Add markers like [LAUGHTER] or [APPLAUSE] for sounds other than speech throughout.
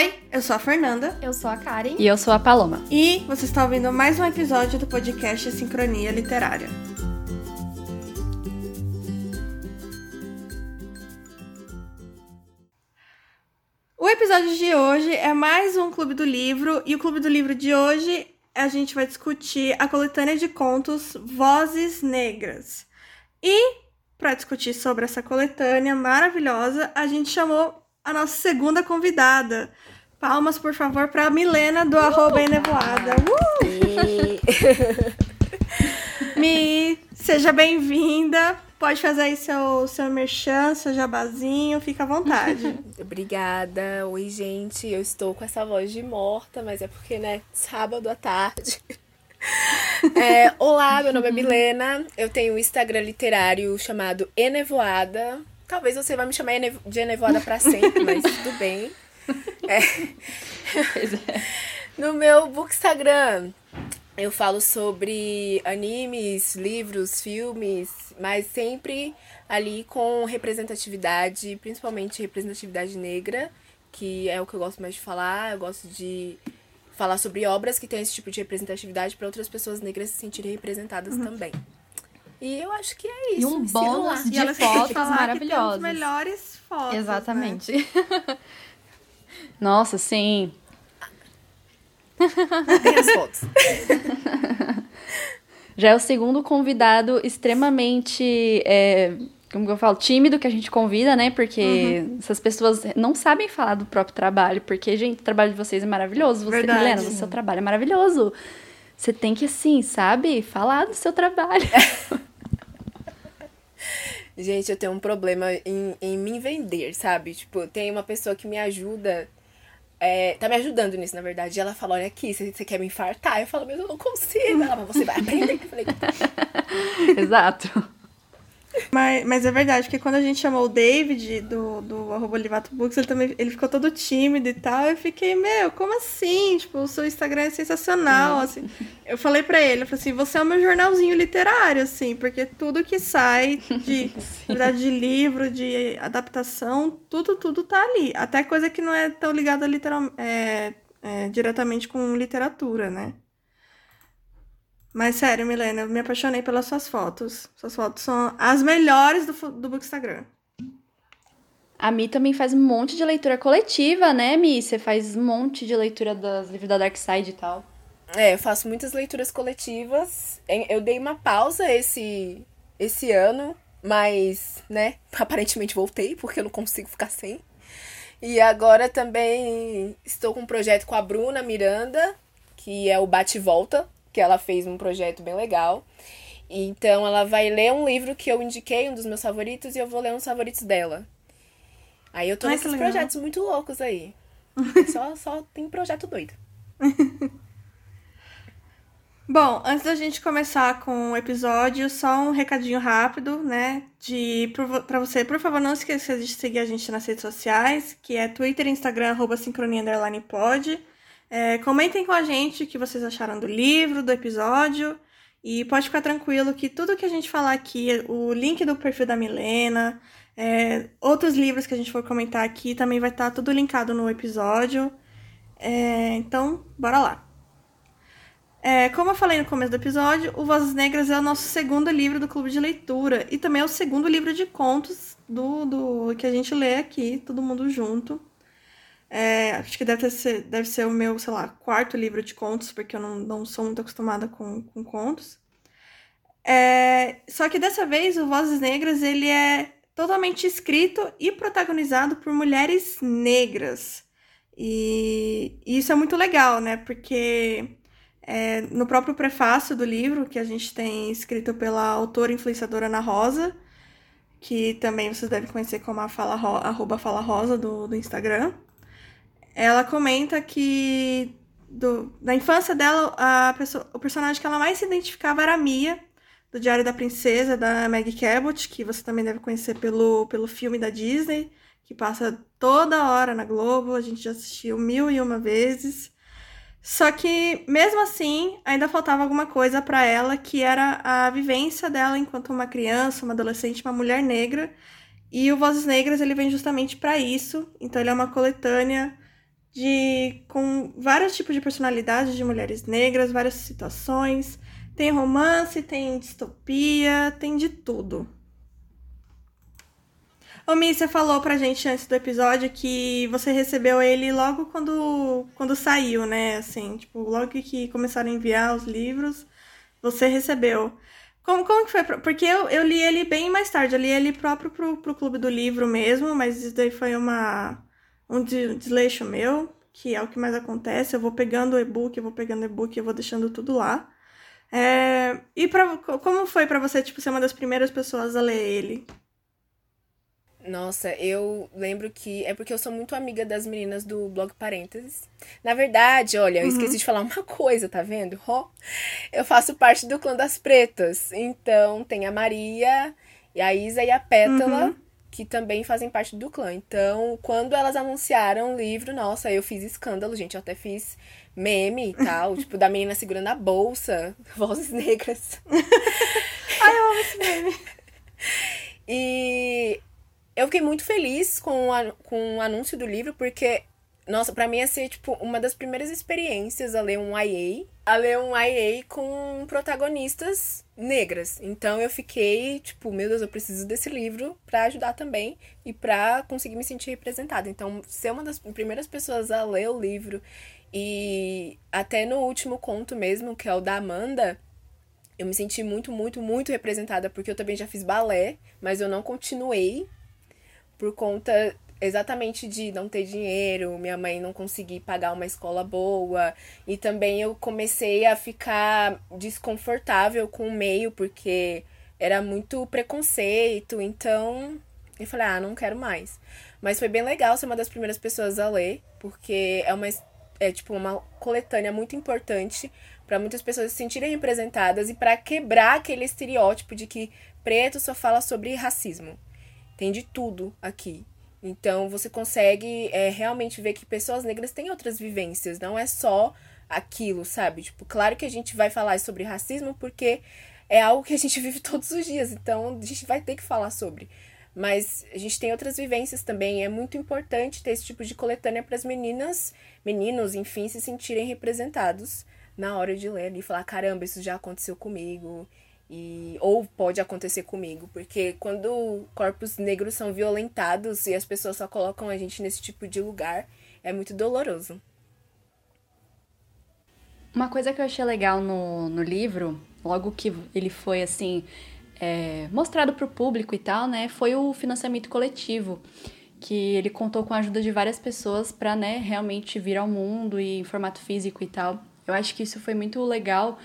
Oi, eu sou a Fernanda. Eu sou a Karen. E eu sou a Paloma. E você está ouvindo mais um episódio do podcast Sincronia Literária. O episódio de hoje é mais um Clube do Livro, e o Clube do Livro de hoje a gente vai discutir a coletânea de contos Vozes Negras. E para discutir sobre essa coletânea maravilhosa, a gente chamou a nossa segunda convidada. Palmas, por favor, para Milena do uh! arroba Enevoada. Uh! [LAUGHS] Mi, seja bem-vinda. Pode fazer aí seu, seu merchan, seu jabazinho, fica à vontade. [LAUGHS] Obrigada. Oi, gente. Eu estou com essa voz de morta, mas é porque, né, sábado à tarde. [LAUGHS] É, olá, meu nome é Milena. Eu tenho um Instagram literário chamado Enevoada. Talvez você vai me chamar de Enevoada para sempre, mas tudo bem. É. é. No meu bookstagram, eu falo sobre animes, livros, filmes, mas sempre ali com representatividade, principalmente representatividade negra, que é o que eu gosto mais de falar. Eu gosto de falar sobre obras que têm esse tipo de representatividade para outras pessoas negras se sentirem representadas uhum. também. E eu acho que é isso. E um bônus de fotos maravilhosas. Os melhores fotos. Exatamente. Né? [LAUGHS] Nossa, sim. Tem as fotos. [LAUGHS] Já é o segundo convidado extremamente. É, como que eu falo? Tímido que a gente convida, né? Porque uhum. essas pessoas não sabem falar do próprio trabalho. Porque, gente, o trabalho de vocês é maravilhoso. Você, Verdade. Helena, o seu trabalho é maravilhoso. Você tem que, assim, sabe? Falar do seu trabalho. [LAUGHS] Gente, eu tenho um problema em, em me vender, sabe? Tipo, tem uma pessoa que me ajuda. É, tá me ajudando nisso, na verdade. ela fala: Olha aqui, você, você quer me infartar? Eu falo, mas eu não consigo. Ela, mas você vai aprender. Eu falei, [LAUGHS] Exato. Mas, mas é verdade, porque quando a gente chamou o David do, do arroba Livato Books, ele também ele ficou todo tímido e tal. Eu fiquei, meu, como assim? Tipo, o seu Instagram é sensacional, assim. Eu falei pra ele, eu falei assim, você é o meu jornalzinho literário, assim, porque tudo que sai de, [LAUGHS] verdade, de livro, de adaptação, tudo, tudo tá ali. Até coisa que não é tão ligada literal, é, é, diretamente com literatura, né? Mas sério, Milena, eu me apaixonei pelas suas fotos. Suas fotos são as melhores do, do Bookstagram. A Mi também faz um monte de leitura coletiva, né, Mi? Você faz um monte de leitura dos livros da Dark Side e tal. É, eu faço muitas leituras coletivas. Eu dei uma pausa esse, esse ano, mas, né, [LAUGHS] aparentemente voltei, porque eu não consigo ficar sem. E agora também estou com um projeto com a Bruna Miranda, que é o Bate e Volta, que ela fez um projeto bem legal. Então ela vai ler um livro que eu indiquei, um dos meus favoritos, e eu vou ler uns favoritos dela. Aí eu tô Ai, nesses projetos muito loucos aí. [LAUGHS] só, só tem projeto doido. [LAUGHS] Bom, antes da gente começar com o episódio, só um recadinho rápido, né? De para você, por favor, não esqueça de seguir a gente nas redes sociais, que é Twitter Instagram, arroba sincronia pod. É, comentem com a gente o que vocês acharam do livro, do episódio. E pode ficar tranquilo que tudo que a gente falar aqui, o link do perfil da Milena, é, outros livros que a gente for comentar aqui, também vai estar tá tudo linkado no episódio. É, então, bora lá. É, como eu falei no começo do episódio, o Vozes Negras é o nosso segundo livro do clube de leitura e também é o segundo livro de contos do, do que a gente lê aqui, todo mundo junto. É, acho que deve ser, deve ser o meu, sei lá, quarto livro de contos, porque eu não, não sou muito acostumada com, com contos. É, só que dessa vez o Vozes Negras ele é totalmente escrito e protagonizado por mulheres negras. E, e isso é muito legal, né? Porque é, no próprio prefácio do livro, que a gente tem escrito pela autora influenciadora Ana Rosa, que também vocês devem conhecer como a Fala, arroba Fala Rosa do, do Instagram ela comenta que do, da infância dela, a pessoa, o personagem que ela mais se identificava era a Mia, do Diário da Princesa, da Maggie Cabot, que você também deve conhecer pelo, pelo filme da Disney, que passa toda hora na Globo, a gente já assistiu mil e uma vezes. Só que, mesmo assim, ainda faltava alguma coisa para ela, que era a vivência dela enquanto uma criança, uma adolescente, uma mulher negra. E o Vozes Negras ele vem justamente para isso. Então, ele é uma coletânea de com vários tipos de personalidades de mulheres negras, várias situações. Tem romance, tem distopia, tem de tudo. Ô, Mi, você falou pra gente antes do episódio que você recebeu ele logo quando, quando saiu, né? Assim, tipo, logo que começaram a enviar os livros, você recebeu. Como, como que foi? Porque eu, eu li ele bem mais tarde, eu li ele próprio pro, pro clube do livro mesmo, mas isso daí foi uma, um desleixo meu, que é o que mais acontece. Eu vou pegando o e-book, eu vou pegando o e-book, eu vou deixando tudo lá. É, e pra, como foi para você, tipo, ser uma das primeiras pessoas a ler ele? Nossa, eu lembro que. É porque eu sou muito amiga das meninas do blog Parênteses. Na verdade, olha, eu uhum. esqueci de falar uma [LAUGHS] coisa, tá vendo? Oh, eu faço parte do clã das pretas. Então, tem a Maria, e a Isa e a Pétala, uhum. Que também fazem parte do clã. Então, quando elas anunciaram o livro, nossa, eu fiz escândalo, gente. Eu até fiz meme e tal, [LAUGHS] tipo, da menina segurando a bolsa, [LAUGHS] vozes negras. [LAUGHS] Ai, eu amo esse meme. E eu fiquei muito feliz com, a, com o anúncio do livro, porque, nossa, para mim ia ser, tipo, uma das primeiras experiências a ler um IA, a ler um IA com protagonistas negras. Então eu fiquei, tipo, meu Deus, eu preciso desse livro para ajudar também e para conseguir me sentir representada. Então, ser uma das primeiras pessoas a ler o livro e até no último conto mesmo, que é o da Amanda, eu me senti muito, muito, muito representada, porque eu também já fiz balé, mas eu não continuei por conta exatamente de não ter dinheiro, minha mãe não conseguir pagar uma escola boa, e também eu comecei a ficar desconfortável com o meio porque era muito preconceito, então eu falei, ah, não quero mais. Mas foi bem legal ser uma das primeiras pessoas a ler, porque é uma é tipo uma coletânea muito importante para muitas pessoas se sentirem representadas e para quebrar aquele estereótipo de que preto só fala sobre racismo. Tem de tudo aqui. Então você consegue é, realmente ver que pessoas negras têm outras vivências, não é só aquilo, sabe? Tipo, claro que a gente vai falar sobre racismo porque é algo que a gente [LAUGHS] vive todos os dias, então a gente vai ter que falar sobre. Mas a gente tem outras vivências também. É muito importante ter esse tipo de coletânea para as meninas, meninos, enfim, se sentirem representados na hora de ler e falar: caramba, isso já aconteceu comigo. E, ou pode acontecer comigo, porque quando corpos negros são violentados e as pessoas só colocam a gente nesse tipo de lugar, é muito doloroso. Uma coisa que eu achei legal no, no livro, logo que ele foi assim é, mostrado para o público e tal, né, foi o financiamento coletivo, que ele contou com a ajuda de várias pessoas para, né, realmente vir ao mundo e em formato físico e tal. Eu acho que isso foi muito legal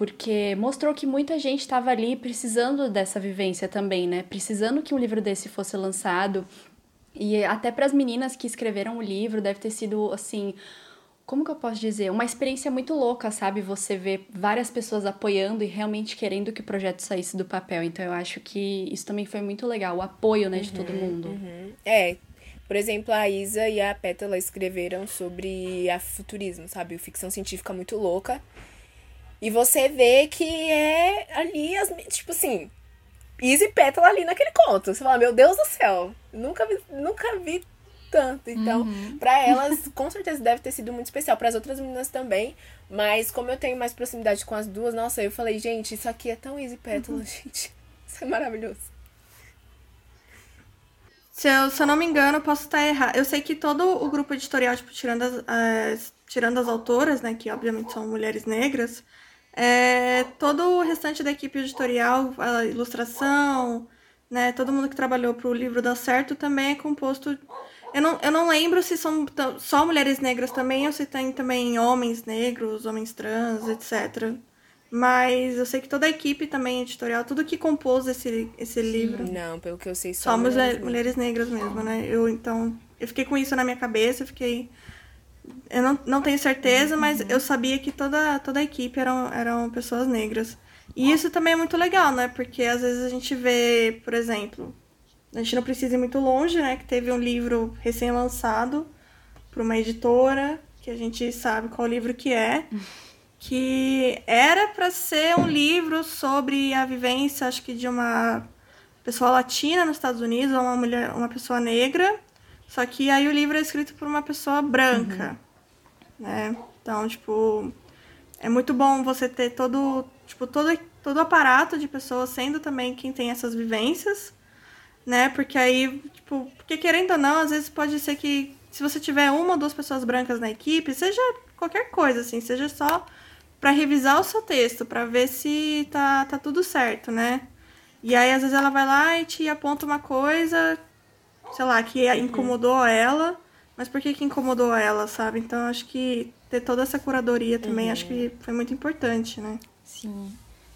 porque mostrou que muita gente estava ali precisando dessa vivência também, né? Precisando que um livro desse fosse lançado. E até para as meninas que escreveram o livro, deve ter sido assim, como que eu posso dizer? Uma experiência muito louca, sabe? Você ver várias pessoas apoiando e realmente querendo que o projeto saísse do papel. Então eu acho que isso também foi muito legal, o apoio, né, de todo uhum, mundo. Uhum. É, por exemplo, a Isa e a Pétala escreveram sobre a futurismo, sabe? Ficção científica muito louca. E você vê que é ali, as, tipo assim, Easy Pétala ali naquele conto. Você fala, meu Deus do céu, nunca vi, nunca vi tanto. Então, uhum. para [LAUGHS] elas, com certeza deve ter sido muito especial. para as outras meninas também. Mas como eu tenho mais proximidade com as duas, nossa, eu falei, gente, isso aqui é tão Easy Pétala, uhum. [LAUGHS] gente. Isso é maravilhoso. Se eu, se eu não me engano, posso estar errado. Eu sei que todo o grupo editorial, tipo, tirando as, as, tirando as autoras, né, que obviamente são mulheres negras, é, todo o restante da equipe editorial, a ilustração, né, todo mundo que trabalhou para o livro dar certo também é composto. Eu não, eu não lembro se são só mulheres negras também ou se tem também homens negros, homens trans, etc. Mas eu sei que toda a equipe também editorial, tudo que compôs esse, esse livro. Não, pelo que eu sei, só, só mulheres, mulheres negras mesmo, né? Eu então, eu fiquei com isso na minha cabeça, eu fiquei eu não, não tenho certeza, mas eu sabia que toda, toda a equipe eram, eram pessoas negras. E isso também é muito legal, né? Porque às vezes a gente vê, por exemplo, a gente não precisa ir muito longe, né? Que teve um livro recém-lançado para uma editora, que a gente sabe qual livro que é, que era para ser um livro sobre a vivência, acho que de uma pessoa latina nos Estados Unidos, ou uma mulher, uma pessoa negra, Só que aí o livro é escrito por uma pessoa branca, uhum. Né? Então, tipo, é muito bom você ter todo, tipo, todo, todo aparato de pessoas sendo também quem tem essas vivências, né? Porque aí, tipo, porque querendo ou não, às vezes pode ser que se você tiver uma ou duas pessoas brancas na equipe, seja qualquer coisa, assim, seja só para revisar o seu texto, para ver se tá, tá tudo certo, né? E aí, às vezes, ela vai lá e te aponta uma coisa sei lá, que incomodou ela, mas por que que incomodou ela, sabe? Então acho que ter toda essa curadoria também uhum. acho que foi muito importante, né? Sim.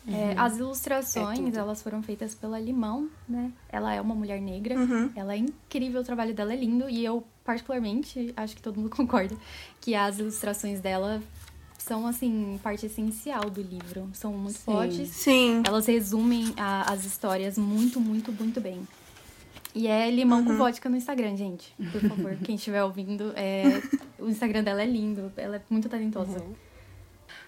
É, uhum. É, as ilustrações, é elas foram feitas pela Limão, né? Ela é uma mulher negra, uhum. ela é incrível, o trabalho dela é lindo e eu, particularmente, acho que todo mundo [LAUGHS] concorda, que as ilustrações dela são, assim, parte essencial do livro. São muito Sim. fortes. Sim. Elas resumem a, as histórias muito, muito, muito bem. E é limão uhum. com vodka no Instagram, gente. Por favor, quem estiver ouvindo, é... o Instagram dela é lindo, ela é muito talentosa. Uhum.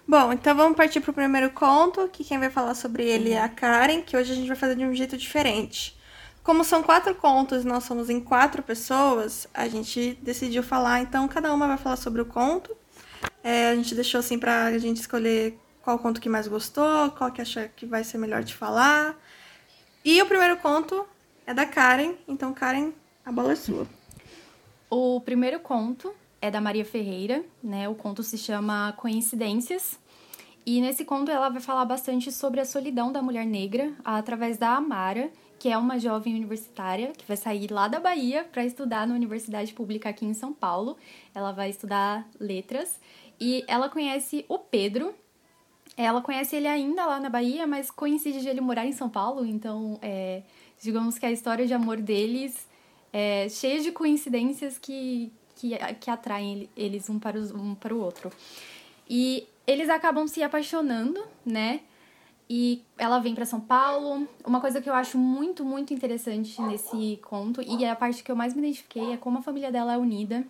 Bom, então vamos partir pro primeiro conto, que quem vai falar sobre ele é a Karen, que hoje a gente vai fazer de um jeito diferente. Como são quatro contos e nós somos em quatro pessoas, a gente decidiu falar, então cada uma vai falar sobre o conto. É, a gente deixou assim pra a gente escolher qual conto que mais gostou, qual que acha que vai ser melhor de falar. E o primeiro conto é da Karen. Então, Karen, a bola é sua. O primeiro conto é da Maria Ferreira, né? O conto se chama Coincidências. E nesse conto ela vai falar bastante sobre a solidão da mulher negra através da Amara, que é uma jovem universitária que vai sair lá da Bahia para estudar na universidade pública aqui em São Paulo. Ela vai estudar letras e ela conhece o Pedro. Ela conhece ele ainda lá na Bahia, mas coincide de ele morar em São Paulo, então é, digamos que a história de amor deles é cheia de coincidências que, que, que atraem eles um para, os, um para o outro. E eles acabam se apaixonando, né? E ela vem para São Paulo. Uma coisa que eu acho muito, muito interessante nesse conto, e é a parte que eu mais me identifiquei, é como a família dela é unida.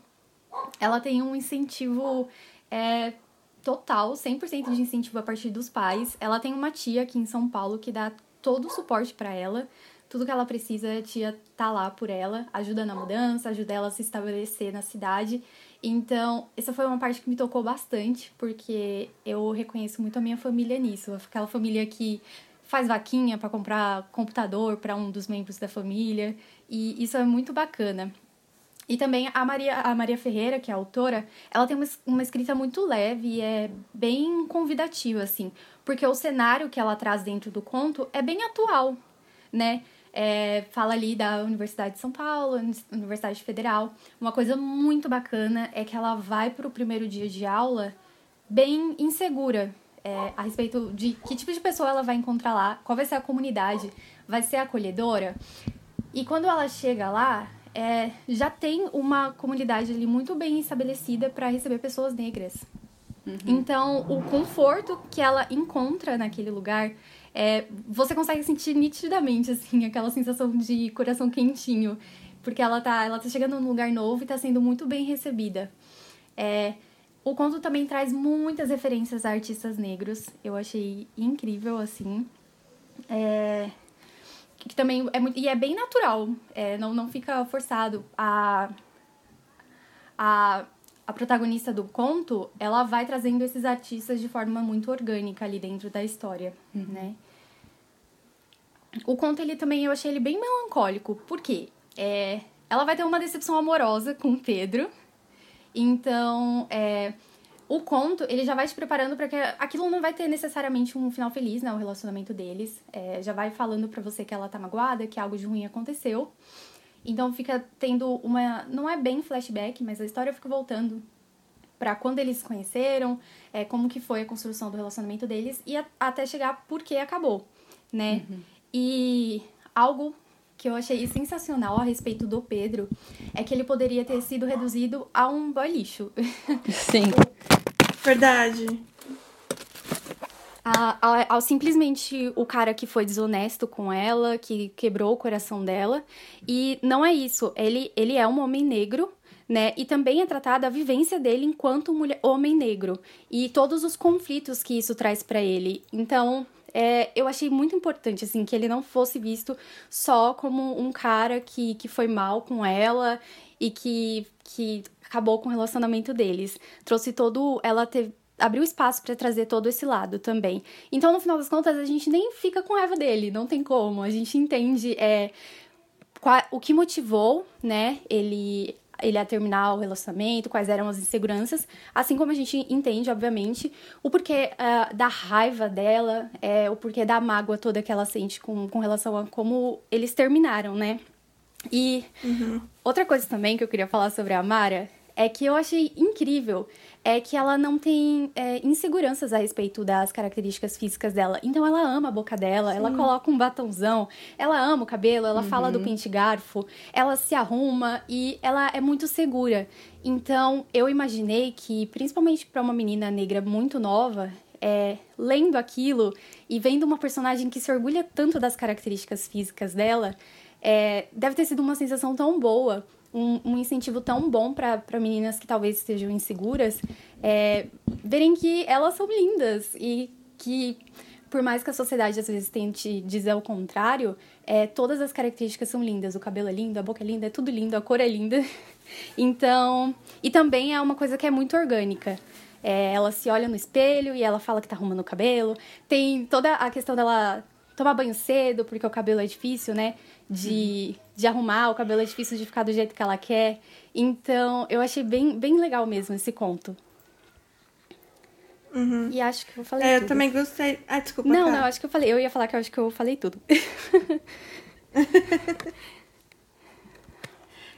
Ela tem um incentivo é, total, 100% de incentivo a partir dos pais. Ela tem uma tia aqui em São Paulo que dá todo o suporte para ela tudo que ela precisa, a tia tá lá por ela, ajuda na mudança, ajuda ela a se estabelecer na cidade. Então, essa foi uma parte que me tocou bastante, porque eu reconheço muito a minha família nisso. Aquela família que faz vaquinha para comprar computador para um dos membros da família, e isso é muito bacana. E também a Maria, a Maria Ferreira, que é a autora, ela tem uma, uma escrita muito leve e é bem convidativa, assim, porque o cenário que ela traz dentro do conto é bem atual, né? É, fala ali da Universidade de São Paulo, Universidade Federal. Uma coisa muito bacana é que ela vai para o primeiro dia de aula bem insegura é, a respeito de que tipo de pessoa ela vai encontrar lá, qual vai ser a comunidade, vai ser acolhedora. E quando ela chega lá, é, já tem uma comunidade ali muito bem estabelecida para receber pessoas negras. Uhum. Então, o conforto que ela encontra naquele lugar é, você consegue sentir nitidamente, assim, aquela sensação de coração quentinho. Porque ela tá, ela tá chegando num lugar novo e tá sendo muito bem recebida. É, o conto também traz muitas referências a artistas negros. Eu achei incrível, assim. É, que também é muito, e é bem natural, é, não, não fica forçado. A, a, a protagonista do conto, ela vai trazendo esses artistas de forma muito orgânica ali dentro da história, uhum. né? O conto, ele também, eu achei ele bem melancólico. Por quê? É, ela vai ter uma decepção amorosa com Pedro. Então, é, o conto, ele já vai te preparando para que aquilo não vai ter necessariamente um final feliz, né? O relacionamento deles. É, já vai falando para você que ela tá magoada, que algo de ruim aconteceu. Então fica tendo uma. Não é bem flashback, mas a história fica voltando para quando eles se conheceram, é, como que foi a construção do relacionamento deles e a, até chegar por que acabou, né? Uhum. E algo que eu achei sensacional a respeito do Pedro é que ele poderia ter sido reduzido a um boy lixo. [LAUGHS] Sim. Verdade. Ao simplesmente o cara que foi desonesto com ela, que quebrou o coração dela. E não é isso. Ele, ele é um homem negro, né? E também é tratada a vivência dele enquanto mulher, homem negro. E todos os conflitos que isso traz para ele. Então, é, eu achei muito importante, assim, que ele não fosse visto só como um cara que, que foi mal com ela e que, que acabou com o relacionamento deles. Trouxe todo. Ela teve abriu espaço para trazer todo esse lado também. Então, no final das contas, a gente nem fica com raiva dele, não tem como. A gente entende é, qual, o que motivou, né, ele ele a terminar o relacionamento, quais eram as inseguranças, assim como a gente entende, obviamente, o porquê uh, da raiva dela, é, o porquê da mágoa toda que ela sente com, com relação a como eles terminaram, né? E uhum. outra coisa também que eu queria falar sobre a Mara é que eu achei incrível é que ela não tem é, inseguranças a respeito das características físicas dela. Então ela ama a boca dela, Sim. ela coloca um batonzão, ela ama o cabelo, ela uhum. fala do pente garfo, ela se arruma e ela é muito segura. Então eu imaginei que, principalmente para uma menina negra muito nova, é, lendo aquilo e vendo uma personagem que se orgulha tanto das características físicas dela, é, deve ter sido uma sensação tão boa um, um incentivo tão bom para meninas que talvez estejam inseguras é, verem que elas são lindas e que por mais que a sociedade às vezes tente dizer o contrário, é, todas as características são lindas. O cabelo é lindo, a boca é linda, é tudo lindo, a cor é linda. [LAUGHS] Então, e também é uma coisa que é muito orgânica. É, ela se olha no espelho e ela fala que tá arrumando o cabelo. Tem toda a questão dela tomar banho cedo, porque o cabelo é difícil, né? De, uhum. de arrumar, o cabelo é difícil de ficar do jeito que ela quer. Então, eu achei bem, bem legal mesmo esse conto. Uhum. E acho que eu falei é, tudo. Eu também gostei. Ah, desculpa. Não, cara. não, acho que eu falei. Eu ia falar que eu acho que eu falei tudo. [LAUGHS]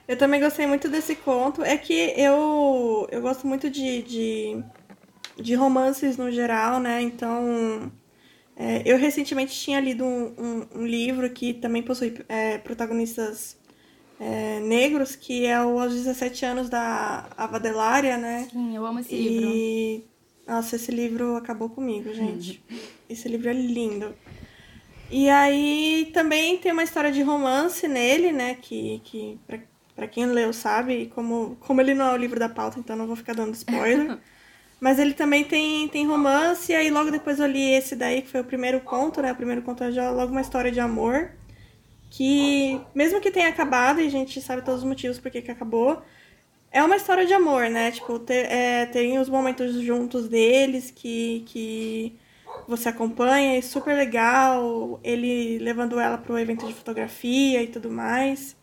eu também gostei muito desse conto. É que eu, eu gosto muito de, de, de romances no geral, né? Então é, eu recentemente tinha lido um, um, um livro que também possui é, protagonistas é, negros, que é o Aos 17 Anos da Ava Delária, né? Sim, eu amo esse e... livro. Nossa, esse livro acabou comigo, gente. Uhum. Esse livro é lindo. E aí também tem uma história de romance nele, né? Que, que pra, pra quem leu sabe, como, como ele não é o livro da pauta, então não vou ficar dando spoiler. [LAUGHS] Mas ele também tem, tem romance, e aí logo depois eu li esse daí, que foi o primeiro conto, né? O primeiro conto é já logo uma história de amor. Que, mesmo que tenha acabado, e a gente sabe todos os motivos por que acabou, é uma história de amor, né? Tipo, ter, é, tem os momentos juntos deles que, que você acompanha, é super legal. Ele levando ela pro evento de fotografia e tudo mais.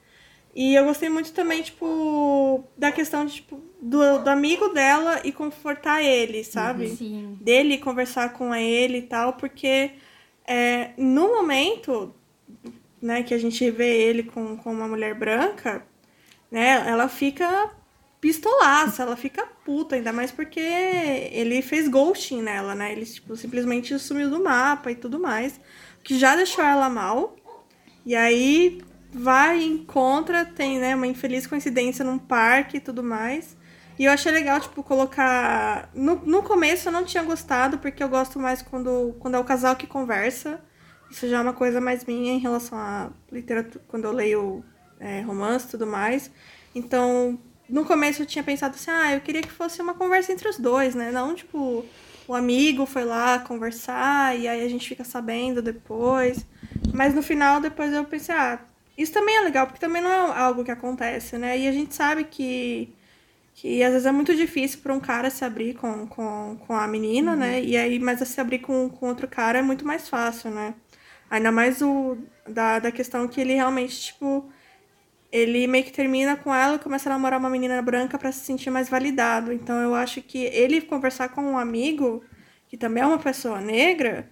E eu gostei muito também, tipo, da questão de, tipo, do, do amigo dela e confortar ele, sabe? Uhum. Sim. Dele conversar com ele e tal, porque é, no momento, né, que a gente vê ele com, com uma mulher branca, né, ela fica pistolaça, ela fica puta, ainda mais porque ele fez ghosting nela, né? Ele, tipo, simplesmente sumiu do mapa e tudo mais, que já deixou ela mal. E aí vai encontra, tem, né, uma infeliz coincidência num parque e tudo mais. E eu achei legal, tipo, colocar. No, no começo eu não tinha gostado, porque eu gosto mais quando, quando é o casal que conversa. Isso já é uma coisa mais minha em relação à literatura, quando eu leio é, romance e tudo mais. Então, no começo eu tinha pensado assim, ah, eu queria que fosse uma conversa entre os dois, né? Não, tipo, o amigo foi lá conversar e aí a gente fica sabendo depois. Mas no final, depois eu pensei, ah, isso também é legal, porque também não é algo que acontece, né? E a gente sabe que, que às vezes é muito difícil para um cara se abrir com, com, com a menina, uhum. né? E aí, mas se abrir com, com outro cara é muito mais fácil, né? Ainda mais o da, da questão que ele realmente, tipo, ele meio que termina com ela e começa a namorar uma menina branca para se sentir mais validado. Então eu acho que ele conversar com um amigo, que também é uma pessoa negra,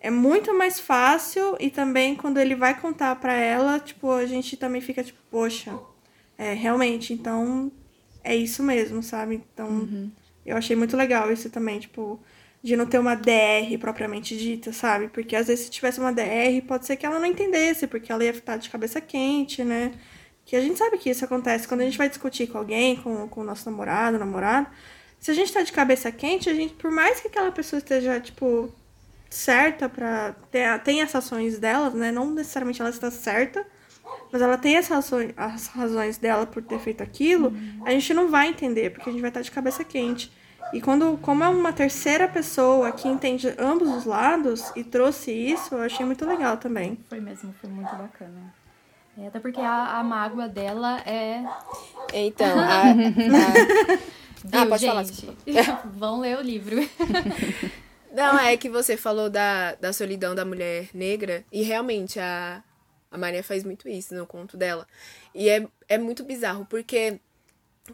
é muito mais fácil e também quando ele vai contar para ela, tipo, a gente também fica tipo, poxa, é, realmente, então é isso mesmo, sabe? Então, uhum. eu achei muito legal isso também, tipo, de não ter uma DR propriamente dita, sabe? Porque às vezes se tivesse uma DR, pode ser que ela não entendesse, porque ela ia ficar de cabeça quente, né? Que a gente sabe que isso acontece quando a gente vai discutir com alguém, com, com o nosso namorado, namorado. Se a gente tá de cabeça quente, a gente, por mais que aquela pessoa esteja, tipo, certa para ter tem as ações dela, né? Não necessariamente ela está certa, mas ela tem as razões, as razões dela por ter feito aquilo, uhum. a gente não vai entender, porque a gente vai estar de cabeça quente. E quando, como é uma terceira pessoa que entende ambos os lados e trouxe isso, eu achei muito legal também. Foi mesmo, foi muito bacana. É, até porque a, a mágoa dela é. Então, a. [LAUGHS] a... Viu, ah, pode gente? falar. [LAUGHS] Vão ler o livro. Não, é que você falou da, da solidão da mulher negra, e realmente a, a Maria faz muito isso no conto dela. E é, é muito bizarro, porque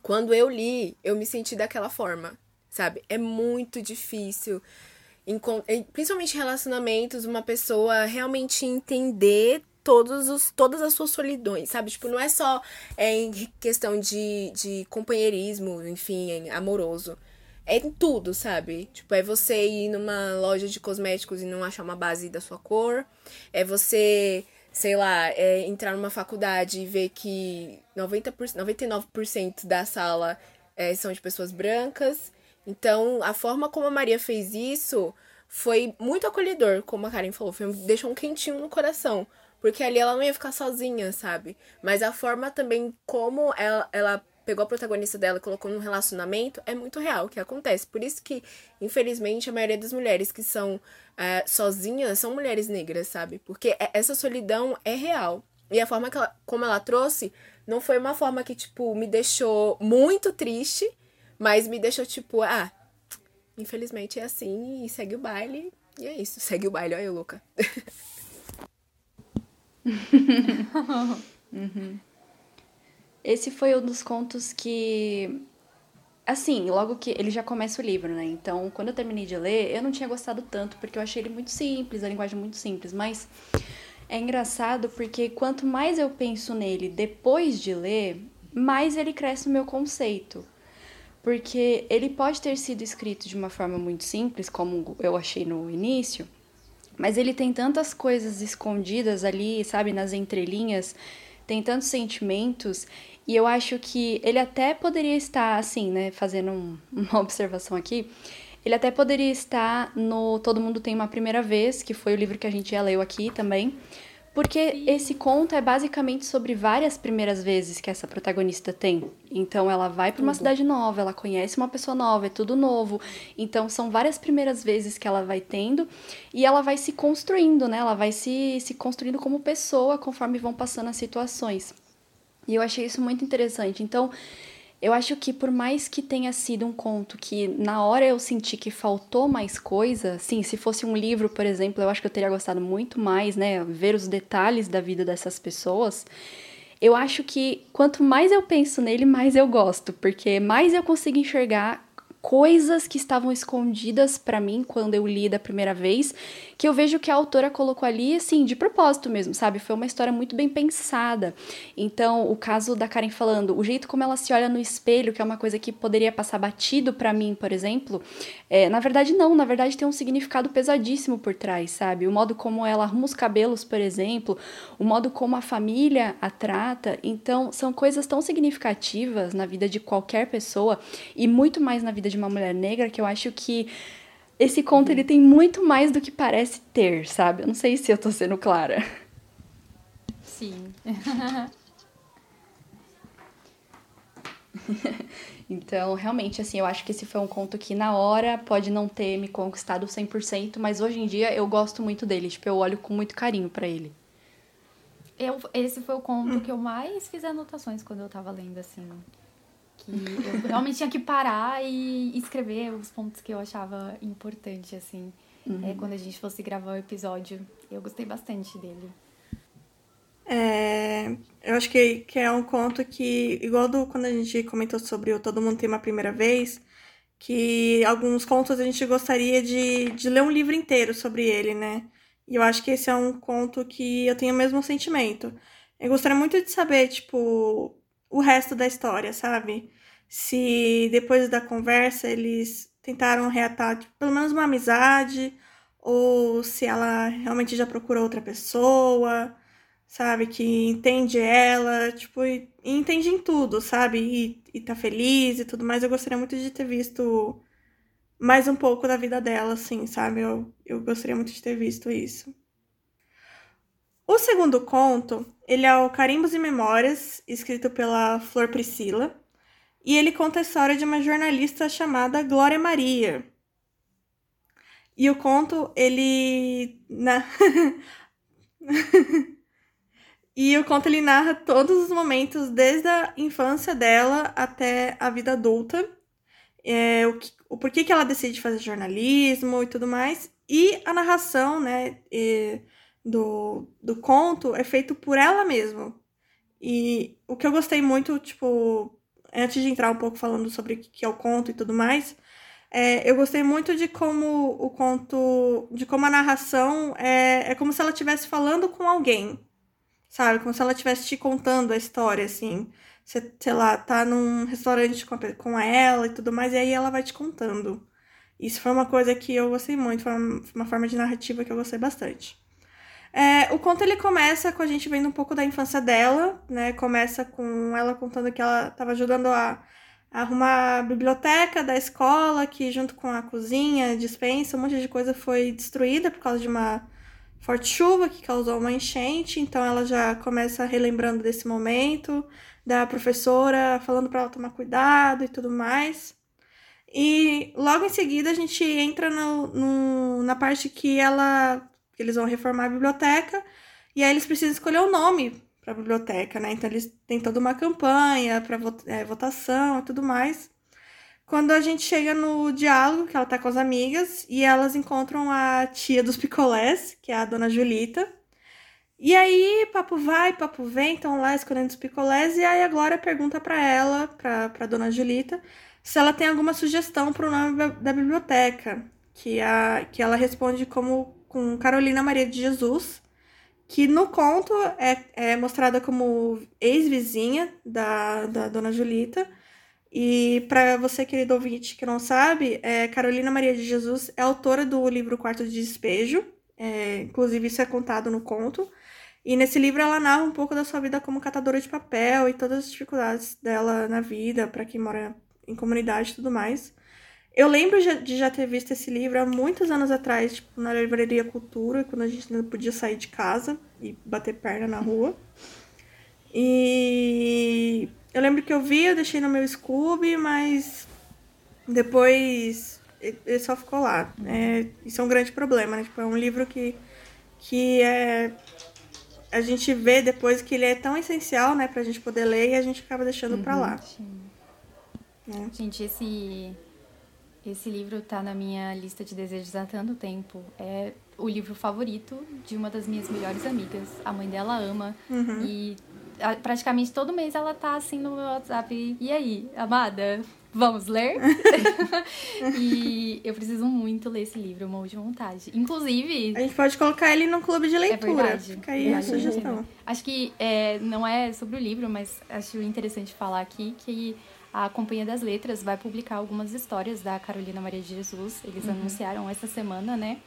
quando eu li, eu me senti daquela forma, sabe? É muito difícil, principalmente relacionamentos, uma pessoa realmente entender todos os, todas as suas solidões, sabe? Tipo, não é só é, em questão de, de companheirismo, enfim, amoroso é em tudo, sabe? Tipo, é você ir numa loja de cosméticos e não achar uma base da sua cor. É você, sei lá, é entrar numa faculdade e ver que 90%, 99% da sala é, são de pessoas brancas. Então, a forma como a Maria fez isso foi muito acolhedor, como a Karen falou. Foi, deixou um quentinho no coração. Porque ali ela não ia ficar sozinha, sabe? Mas a forma também como ela, ela pegou a protagonista dela e colocou num relacionamento, é muito real o que acontece. Por isso que, infelizmente, a maioria das mulheres que são é, sozinhas são mulheres negras, sabe? Porque é, essa solidão é real. E a forma que ela, como ela trouxe não foi uma forma que, tipo, me deixou muito triste, mas me deixou, tipo, ah, infelizmente é assim e segue o baile. E é isso, segue o baile, olha eu, Luca. [LAUGHS] uhum. Esse foi um dos contos que. Assim, logo que ele já começa o livro, né? Então, quando eu terminei de ler, eu não tinha gostado tanto, porque eu achei ele muito simples, a linguagem muito simples, mas é engraçado porque quanto mais eu penso nele depois de ler, mais ele cresce no meu conceito. Porque ele pode ter sido escrito de uma forma muito simples, como eu achei no início, mas ele tem tantas coisas escondidas ali, sabe, nas entrelinhas, tem tantos sentimentos e eu acho que ele até poderia estar, assim, né, fazendo um, uma [LAUGHS] observação aqui, ele até poderia estar no Todo Mundo Tem Uma Primeira Vez, que foi o livro que a gente já leu aqui também. Porque esse conto é basicamente sobre várias primeiras vezes que essa protagonista tem. Então ela vai para uma cidade nova, ela conhece uma pessoa nova, é tudo novo. Então são várias primeiras vezes que ela vai tendo e ela vai se construindo, né? Ela vai se, se construindo como pessoa conforme vão passando as situações. E eu achei isso muito interessante. Então, eu acho que por mais que tenha sido um conto que na hora eu senti que faltou mais coisa, sim, se fosse um livro, por exemplo, eu acho que eu teria gostado muito mais, né, ver os detalhes da vida dessas pessoas. Eu acho que quanto mais eu penso nele, mais eu gosto, porque mais eu consigo enxergar coisas que estavam escondidas para mim quando eu li da primeira vez, que eu vejo que a autora colocou ali, assim, de propósito mesmo, sabe? Foi uma história muito bem pensada. Então, o caso da Karen falando, o jeito como ela se olha no espelho, que é uma coisa que poderia passar batido para mim, por exemplo, é, na verdade não, na verdade tem um significado pesadíssimo por trás, sabe? O modo como ela arruma os cabelos, por exemplo, o modo como a família a trata. Então, são coisas tão significativas na vida de qualquer pessoa e muito mais na vida de uma mulher negra que eu acho que esse conto ele tem muito mais do que parece ter, sabe? Eu não sei se eu tô sendo clara. Sim. [LAUGHS] então, realmente, assim, eu acho que esse foi um conto que na hora pode não ter me conquistado 100%, mas hoje em dia eu gosto muito dele. Tipo, eu olho com muito carinho para ele. Eu, esse foi o conto que eu mais fiz anotações quando eu tava lendo, assim que eu [LAUGHS] realmente tinha que parar e escrever os pontos que eu achava importante, assim, uhum. é, quando a gente fosse gravar o episódio. Eu gostei bastante dele. É, eu acho que, que é um conto que, igual do quando a gente comentou sobre o Todo Mundo Tem Uma Primeira Vez, que alguns contos a gente gostaria de, de ler um livro inteiro sobre ele, né? E eu acho que esse é um conto que eu tenho o mesmo sentimento. Eu gostaria muito de saber, tipo, o resto da história, sabe? Se depois da conversa eles tentaram reatar tipo, pelo menos uma amizade, ou se ela realmente já procurou outra pessoa, sabe? Que entende ela, tipo, e, e entende em tudo, sabe? E, e tá feliz e tudo mais. Eu gostaria muito de ter visto mais um pouco da vida dela, assim, sabe? Eu, eu gostaria muito de ter visto isso. O segundo conto, ele é o Carimbos e Memórias, escrito pela Flor Priscila, e ele conta a história de uma jornalista chamada Glória Maria. E o conto, ele... Na... [LAUGHS] E o conto ele narra todos os momentos, desde a infância dela até a vida adulta. É, o, que, o porquê que ela decide fazer jornalismo e tudo mais. E a narração, né, do, do conto é feito por ela mesma. E o que eu gostei muito, tipo, antes de entrar um pouco falando sobre o que é o conto e tudo mais, é, eu gostei muito de como o conto, de como a narração é, é como se ela estivesse falando com alguém, sabe? Como se ela estivesse te contando a história, assim. Você, sei lá, tá num restaurante com, a, com ela e tudo mais, e aí ela vai te contando. Isso foi uma coisa que eu gostei muito, foi uma, uma forma de narrativa que eu gostei bastante. É, o conto ele começa com a gente vendo um pouco da infância dela, né? Começa com ela contando que ela estava ajudando a, a, arrumar a biblioteca da escola, que junto com a cozinha, dispensa, um monte de coisa foi destruída por causa de uma forte chuva que causou uma enchente. Então ela já começa relembrando desse momento, da professora falando para ela tomar cuidado e tudo mais. E logo em seguida a gente entra no, no na parte que ela eles vão reformar a biblioteca e aí eles precisam escolher o nome para a biblioteca, né? Então eles têm toda uma campanha para é, votação e tudo mais. Quando a gente chega no diálogo, que ela tá com as amigas, e elas encontram a tia dos picolés, que é a dona Julita. E aí, papo vai, papo vem, estão lá escolhendo os picolés, e aí a Glória pergunta para ela, pra, pra dona Julita, se ela tem alguma sugestão para o nome da biblioteca, que, a, que ela responde como com Carolina Maria de Jesus, que no conto é, é mostrada como ex-vizinha da, da Dona Julita. E para você, querido ouvinte, que não sabe, é, Carolina Maria de Jesus é autora do livro Quarto de Despejo, é, inclusive isso é contado no conto. E nesse livro ela narra um pouco da sua vida como catadora de papel e todas as dificuldades dela na vida, para quem mora em comunidade e tudo mais. Eu lembro de já ter visto esse livro há muitos anos atrás, tipo, na livraria Cultura, quando a gente não podia sair de casa e bater perna na rua. E eu lembro que eu vi, eu deixei no meu Scooby, mas depois ele só ficou lá. É, isso é um grande problema, né? Tipo, é um livro que, que é, a gente vê depois que ele é tão essencial, né, pra gente poder ler e a gente acaba deixando uhum, pra lá. Sim. É. Gente, esse esse livro tá na minha lista de desejos há tanto tempo. É o livro favorito de uma das minhas melhores amigas. A mãe dela ama. Uhum. E praticamente todo mês ela tá assim no meu WhatsApp. E aí, amada? Vamos ler? [LAUGHS] e eu preciso muito ler esse livro, uma de vontade. Inclusive. A gente pode colocar ele no clube de é leitura. É verdade. Fica aí a sugestão. Acho que é, não é sobre o livro, mas acho interessante falar aqui que a Companhia das Letras vai publicar algumas histórias da Carolina Maria de Jesus. Eles uhum. anunciaram essa semana, né?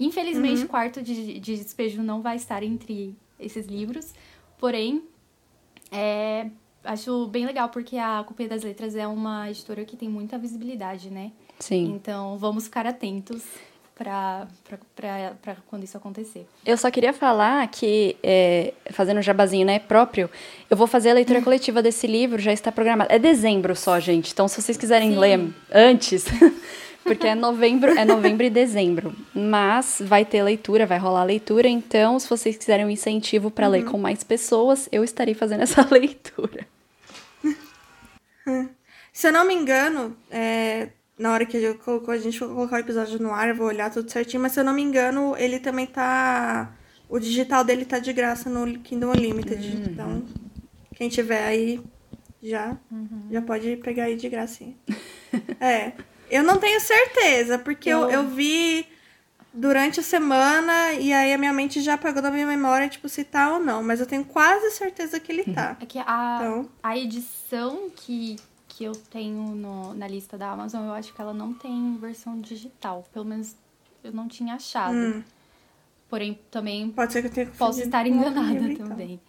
Infelizmente, uhum. Quarto de, de Despejo não vai estar entre esses livros, porém, é, acho bem legal porque a Companhia das Letras é uma editora que tem muita visibilidade, né? Sim. Então, vamos ficar atentos para quando isso acontecer. Eu só queria falar que, é, fazendo um jabazinho né, próprio, eu vou fazer a leitura hum. coletiva desse livro, já está programado. É dezembro só, gente. Então, se vocês quiserem Sim. ler antes, [LAUGHS] porque é novembro, é novembro e dezembro. Mas vai ter leitura, vai rolar leitura. Então, se vocês quiserem um incentivo para uhum. ler com mais pessoas, eu estarei fazendo essa [LAUGHS] leitura. Se eu não me engano, é, na hora que a gente, colocou, a gente for colocar o episódio no ar, eu vou olhar tudo certinho, mas se eu não me engano, ele também tá. O digital dele tá de graça no Kindle Unlimited. Uhum. Então, quem tiver aí já, uhum. já pode pegar aí de graça. [LAUGHS] é. Eu não tenho certeza, porque eu, eu, eu vi durante a semana e aí a minha mente já apagou da minha memória, tipo, se tá ou não. Mas eu tenho quase certeza que ele tá. É que a, então... a edição que, que eu tenho no, na lista da Amazon, eu acho que ela não tem versão digital. Pelo menos eu não tinha achado. Hum. Porém, também Pode ser que eu tenha posso estar enganada livro, então. também.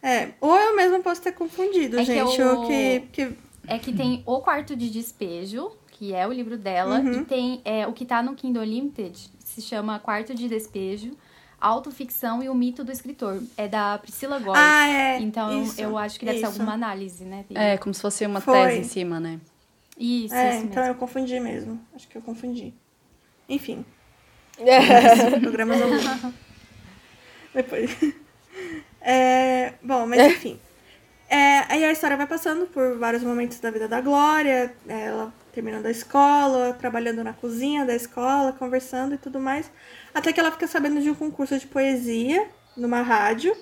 É, ou eu mesma posso ter confundido, é gente. Que, eu, que, que... É que tem o quarto de despejo, que é o livro dela, uhum. e tem é, o que tá no Kindle Limited, se chama Quarto de Despejo Autoficção e o Mito do Escritor. É da Priscila Góes. Ah, é. Então isso, eu acho que deve isso. ser alguma análise, né? É, como se fosse uma Foi. tese em cima, né? Isso, é, isso então eu confundi mesmo. Acho que eu confundi. Enfim. É. Programas não. [LAUGHS] Depois. É, bom, mas enfim. É, aí a história vai passando por vários momentos da vida da Glória, ela terminando a escola, trabalhando na cozinha da escola, conversando e tudo mais. Até que ela fica sabendo de um concurso de poesia numa rádio.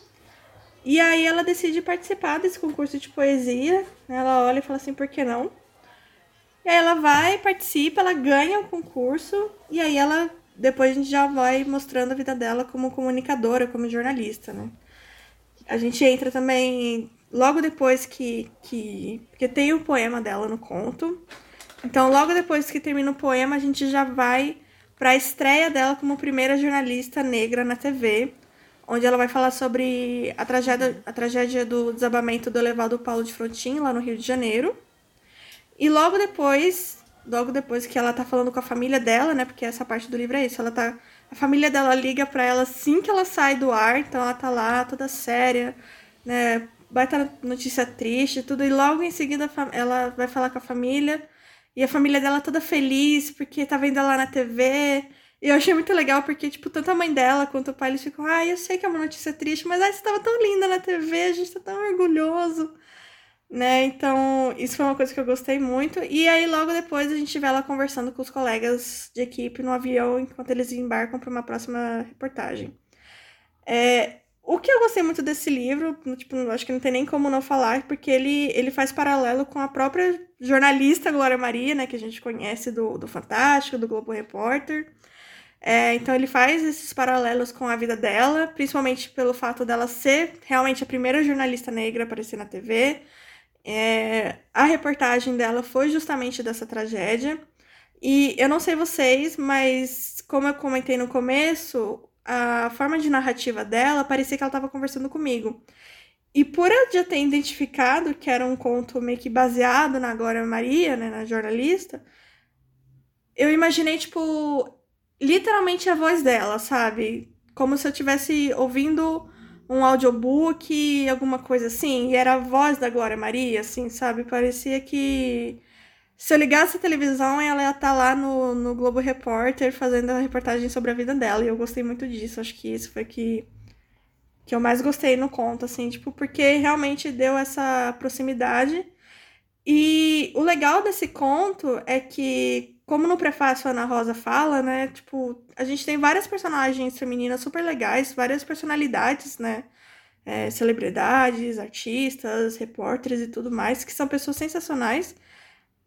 E aí ela decide participar desse concurso de poesia. Ela olha e fala assim, por que não? E aí ela vai, participa, ela ganha o concurso. E aí ela, depois a gente já vai mostrando a vida dela como comunicadora, como jornalista, né? A gente entra também logo depois que, que. Porque tem o poema dela no conto. Então, logo depois que termina o poema, a gente já vai para a estreia dela como primeira jornalista negra na TV, onde ela vai falar sobre a tragédia, a tragédia do desabamento do elevado Paulo de Frontin, lá no Rio de Janeiro. E logo depois, logo depois que ela tá falando com a família dela, né? Porque essa parte do livro é isso, ela tá a família dela liga para ela assim que ela sai do ar, então ela tá lá toda séria, né? vai estar notícia triste, tudo, e logo em seguida ela vai falar com a família, e a família dela toda feliz, porque tá vendo ela na TV. E eu achei muito legal, porque, tipo, tanto a mãe dela quanto o pai, eles ficam, ai, eu sei que é uma notícia triste, mas ai, você tava tão linda na TV, a gente tá tão orgulhoso. Né? Então, isso foi uma coisa que eu gostei muito. E aí, logo depois, a gente vê ela conversando com os colegas de equipe no avião enquanto eles embarcam para uma próxima reportagem. É, o que eu gostei muito desse livro, tipo, acho que não tem nem como não falar, porque ele, ele faz paralelo com a própria jornalista Glória Maria, né, que a gente conhece do, do Fantástico, do Globo Repórter. É, então ele faz esses paralelos com a vida dela, principalmente pelo fato dela ser realmente a primeira jornalista negra a aparecer na TV. É, a reportagem dela foi justamente dessa tragédia. E eu não sei vocês, mas como eu comentei no começo, a forma de narrativa dela parecia que ela estava conversando comigo. E por eu já ter identificado que era um conto meio que baseado na Glória Maria, né, na jornalista, eu imaginei, tipo, literalmente a voz dela, sabe? Como se eu estivesse ouvindo um audiobook, alguma coisa assim, e era a voz da Glória Maria, assim, sabe? Parecia que se eu ligasse a televisão, ela ia estar tá lá no, no Globo Repórter fazendo a reportagem sobre a vida dela. E eu gostei muito disso. Acho que isso foi que, que eu mais gostei no conto, assim, tipo, porque realmente deu essa proximidade. E o legal desse conto é que, como no prefácio a Ana Rosa fala, né? Tipo, a gente tem várias personagens femininas super legais, várias personalidades, né? É, celebridades, artistas, repórteres e tudo mais, que são pessoas sensacionais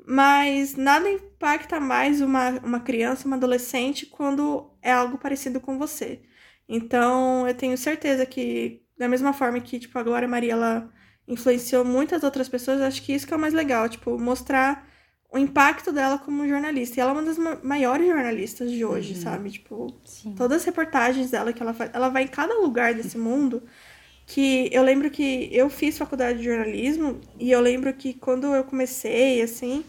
mas nada impacta mais uma, uma criança, uma adolescente, quando é algo parecido com você. Então, eu tenho certeza que, da mesma forma que, tipo, a Glória Maria, ela influenciou muitas outras pessoas, acho que isso que é o mais legal, tipo, mostrar o impacto dela como jornalista. E ela é uma das maiores jornalistas de hoje, uhum. sabe? Tipo, Sim. todas as reportagens dela que ela faz, ela vai em cada lugar desse mundo que eu lembro que eu fiz faculdade de jornalismo e eu lembro que quando eu comecei, assim,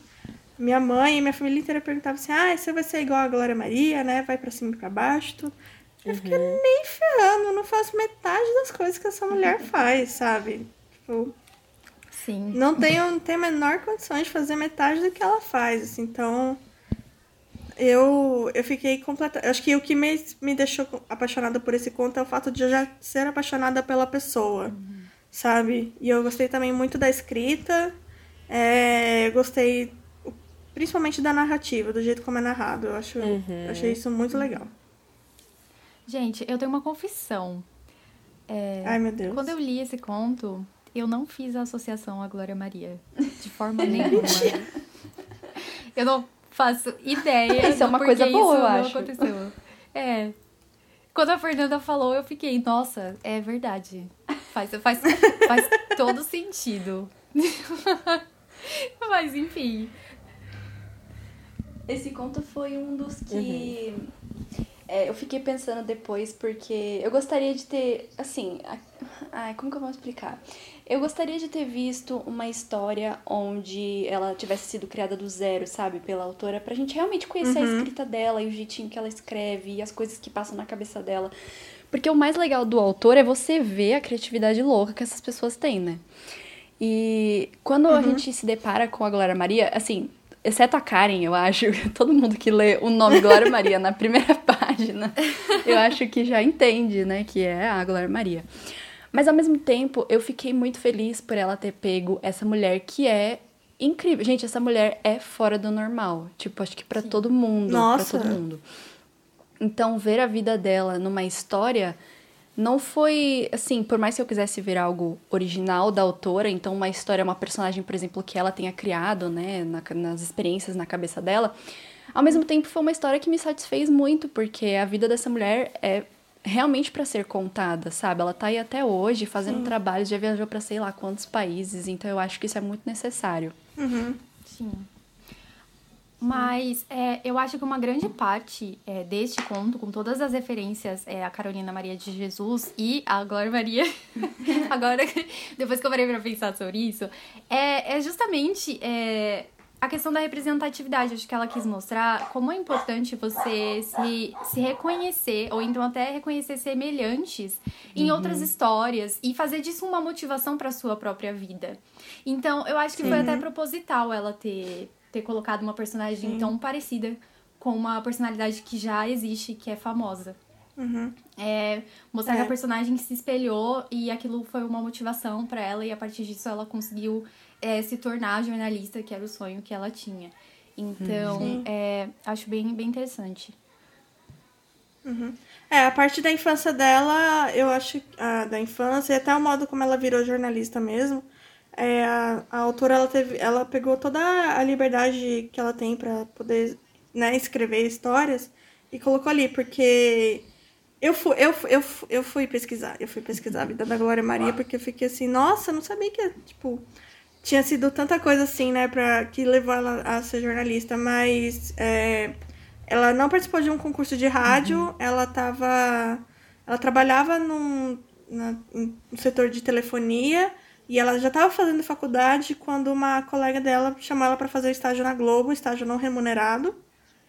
minha mãe e minha família inteira perguntavam assim: ah, você vai ser igual a Glória Maria, né? Vai para cima e pra baixo. Tu... Eu fiquei uhum. nem ferrando, não faço metade das coisas que essa mulher [LAUGHS] faz, sabe? Tipo, Sim. Não tenho, não tenho a menor condição de fazer metade do que ela faz, assim, então eu, eu fiquei completa. Acho que o que me, me deixou apaixonada por esse conto é o fato de eu já ser apaixonada pela pessoa, uhum. sabe? E eu gostei também muito da escrita, é, gostei principalmente da narrativa, do jeito como é narrado. Eu acho, uhum. eu achei isso muito legal. Gente, eu tenho uma confissão. É, Ai, meu Deus. Quando eu li esse conto, eu não fiz a associação à Glória Maria. De forma [LAUGHS] nenhuma. eu não faço ideia. [LAUGHS] Isso é uma coisa boa, eu acho. Aconteceu. É. Quando a Fernanda falou, eu fiquei, nossa, é verdade. Faz, faz, faz [LAUGHS] todo sentido. [LAUGHS] Mas enfim. Esse conto foi um dos que uhum. é, eu fiquei pensando depois, porque eu gostaria de ter, assim, ai, como que eu vou explicar? Eu gostaria de ter visto uma história onde ela tivesse sido criada do zero, sabe, pela autora, pra gente realmente conhecer uhum. a escrita dela e o jeitinho que ela escreve e as coisas que passam na cabeça dela. Porque o mais legal do autor é você ver a criatividade louca que essas pessoas têm, né? E quando uhum. a gente se depara com a Glória Maria, assim, exceto a Karen, eu acho, [LAUGHS] todo mundo que lê o nome Glória Maria na primeira [LAUGHS] página, eu acho que já entende, né, que é a Glória Maria. Mas ao mesmo tempo, eu fiquei muito feliz por ela ter pego essa mulher que é incrível. Gente, essa mulher é fora do normal. Tipo, acho que para todo mundo, Nossa. para todo mundo. Então, ver a vida dela numa história não foi assim, por mais que eu quisesse ver algo original da autora, então uma história, uma personagem, por exemplo, que ela tenha criado, né, na, nas experiências na cabeça dela, ao mesmo tempo foi uma história que me satisfez muito, porque a vida dessa mulher é realmente para ser contada, sabe? Ela tá aí até hoje fazendo Sim. trabalhos, já viajou para sei lá quantos países, então eu acho que isso é muito necessário. Uhum. Sim. Mas é, eu acho que uma grande parte é, deste conto, com todas as referências é, a Carolina Maria de Jesus e a Glória Maria, [LAUGHS] agora, depois que eu parei pra pensar sobre isso, é, é justamente é, a questão da representatividade. Acho que ela quis mostrar como é importante você se, se reconhecer, ou então até reconhecer semelhantes em outras histórias e fazer disso uma motivação para sua própria vida. Então, eu acho que foi até proposital ela ter, ter colocado uma personagem tão parecida com uma personalidade que já existe, que é famosa. Uhum. É, mostrar que É. a personagem se espelhou e aquilo foi uma motivação pra ela, e a partir disso ela conseguiu é, se tornar jornalista, que era o sonho que ela tinha. Então, Sim. é, acho bem, bem interessante. É, a parte da infância dela, eu acho, a, da infância e até o modo como ela virou jornalista mesmo, é, a, a autora, ela, teve, ela pegou toda a liberdade que ela tem pra poder, né, escrever histórias e colocou ali, porque eu fui, eu, eu, eu fui pesquisar, eu fui pesquisar a vida da Glória Maria, porque eu fiquei assim, nossa, eu não sabia que, tipo, tinha sido tanta coisa assim, né, pra, que levou ela a ser jornalista, mas é, ela não participou de um concurso de rádio, ela tava. Ela trabalhava num, na- no setor de telefonia e ela já estava fazendo faculdade quando uma colega dela chamou ela para fazer estágio na Globo, estágio não remunerado,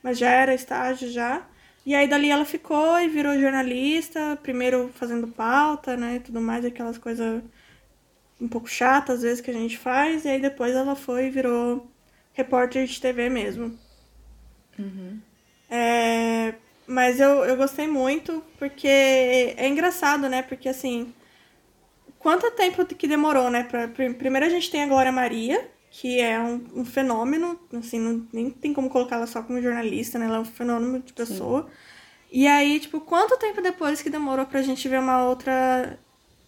mas já era estágio já. E aí dali ela ficou e virou jornalista, primeiro fazendo pauta, né, e tudo mais, aquelas coisas um pouco chatas às vezes que a gente faz, e aí depois ela foi e virou repórter de TV mesmo. É, mas eu, eu gostei muito porque é engraçado, né? Porque assim, quanto tempo que demorou, né? Pra, pr- primeiro a gente tem a Glória Maria, que é um, um fenômeno, assim, não, nem tem como colocar ela só como jornalista, né? Ela é um fenômeno de pessoa. E aí, tipo, quanto tempo depois que demorou pra gente ver uma outra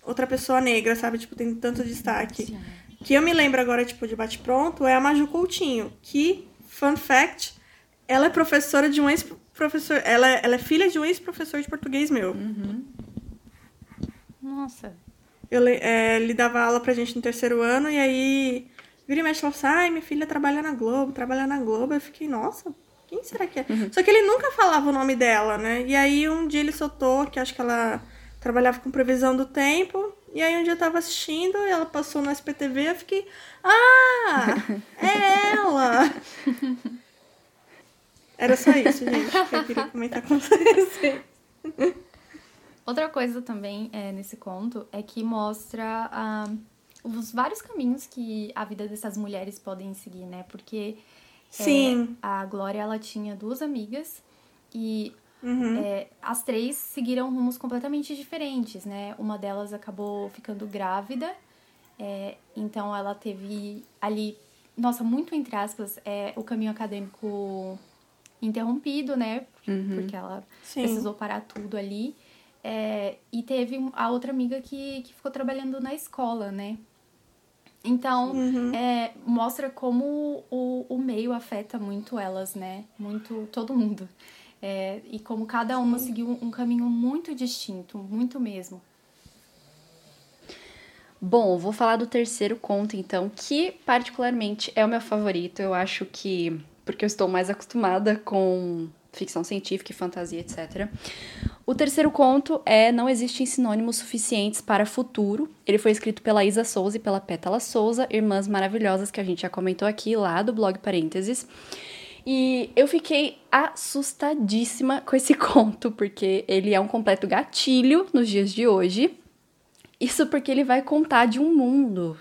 outra pessoa negra, sabe? Tipo, tem tanto destaque. Que eu me lembro agora, tipo, de bate-pronto, é a Maju Coutinho, que, fun fact, ela é professora de um ex-professor. Ela, ela é filha de um ex-professor de português meu. Nossa. Eu, é, ele dava aula pra gente no terceiro ano, e aí vira e mexe falou assim: ai, minha filha trabalha na Globo, trabalha na Globo. Eu fiquei, nossa, quem será que é? Só que ele nunca falava o nome dela, né? E aí um dia ele soltou que acho que ela trabalhava com previsão do tempo. E aí um dia eu tava assistindo e ela passou no SPTV, eu fiquei, ah, é ela! [LAUGHS] Era só isso, gente, que eu queria comentar com vocês. Outra coisa também é, nesse conto é que mostra ah, os vários caminhos que a vida dessas mulheres podem seguir, né? Porque é, Sim. a Glória ela tinha duas amigas e Uhum. é, as três seguiram rumos completamente diferentes, né? Uma delas acabou ficando grávida, é, então ela teve ali, nossa, muito entre aspas, é, o caminho acadêmico interrompido, né? Porque ela Sim. precisou parar tudo ali. É, e teve a outra amiga que, que ficou trabalhando na escola, né? Então, é, mostra como o, o meio afeta muito elas, né? Muito todo mundo. É, e como cada uma seguiu um, um caminho muito distinto, muito mesmo. Bom, vou falar do terceiro conto, então, que particularmente é o meu favorito. Eu acho que. Porque eu estou mais acostumada com ficção científica e fantasia, etc. O terceiro conto é Não Existem Sinônimos Suficientes para Futuro. Ele foi escrito pela Isa Souza e pela Pétala Souza, irmãs maravilhosas que a gente já comentou aqui lá do blog Parênteses. E eu fiquei assustadíssima com esse [LAUGHS] conto, porque ele é um completo gatilho nos dias de hoje. Isso porque ele vai contar de um mundo.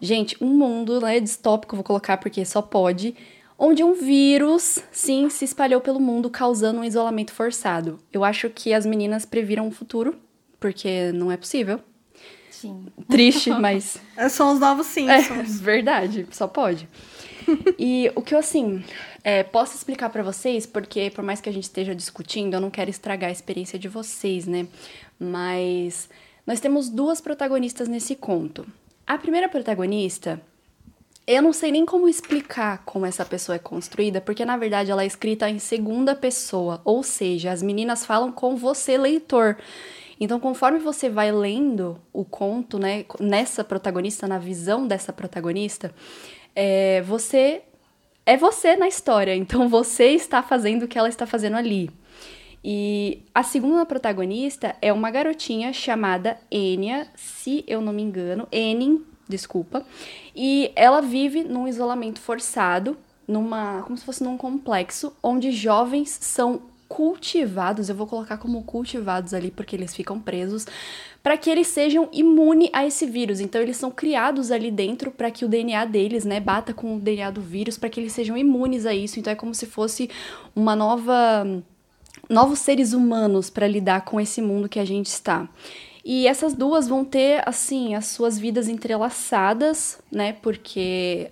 Gente, um mundo, né, distópico, vou colocar porque só pode, onde um vírus, sim, se espalhou pelo mundo causando um isolamento forçado. Eu acho que as meninas previram o futuro, porque não é possível. Sim. Triste, mas. [LAUGHS] São os novos [LAUGHS] É, Simpsons. verdade, só pode. E o que eu, assim, é, posso explicar pra vocês, porque por mais que a gente esteja discutindo, eu não quero estragar a experiência de vocês, né? Mas nós temos duas protagonistas nesse conto. A primeira protagonista, eu não sei nem como explicar como essa pessoa é construída, porque na verdade ela é escrita em segunda pessoa, ou seja, as meninas falam com você, leitor. Então, conforme você vai lendo o conto, né, nessa protagonista, na visão dessa protagonista, é, você é você na história. Então, você está fazendo o que ela está fazendo ali. E a segunda protagonista é uma garotinha chamada Enya, se eu não me engano, Enin, desculpa. E ela vive num isolamento forçado, numa, como se fosse num complexo onde jovens são cultivados, eu vou colocar como cultivados ali porque eles ficam presos, para que eles sejam imunes a esse vírus. Então eles são criados ali dentro para que o DNA deles, né, bata com o DNA do vírus, para que eles sejam imunes a isso. Então é como se fosse uma nova novos seres humanos para lidar com esse mundo que a gente está. E essas duas vão ter, assim, as suas vidas entrelaçadas, né? Porque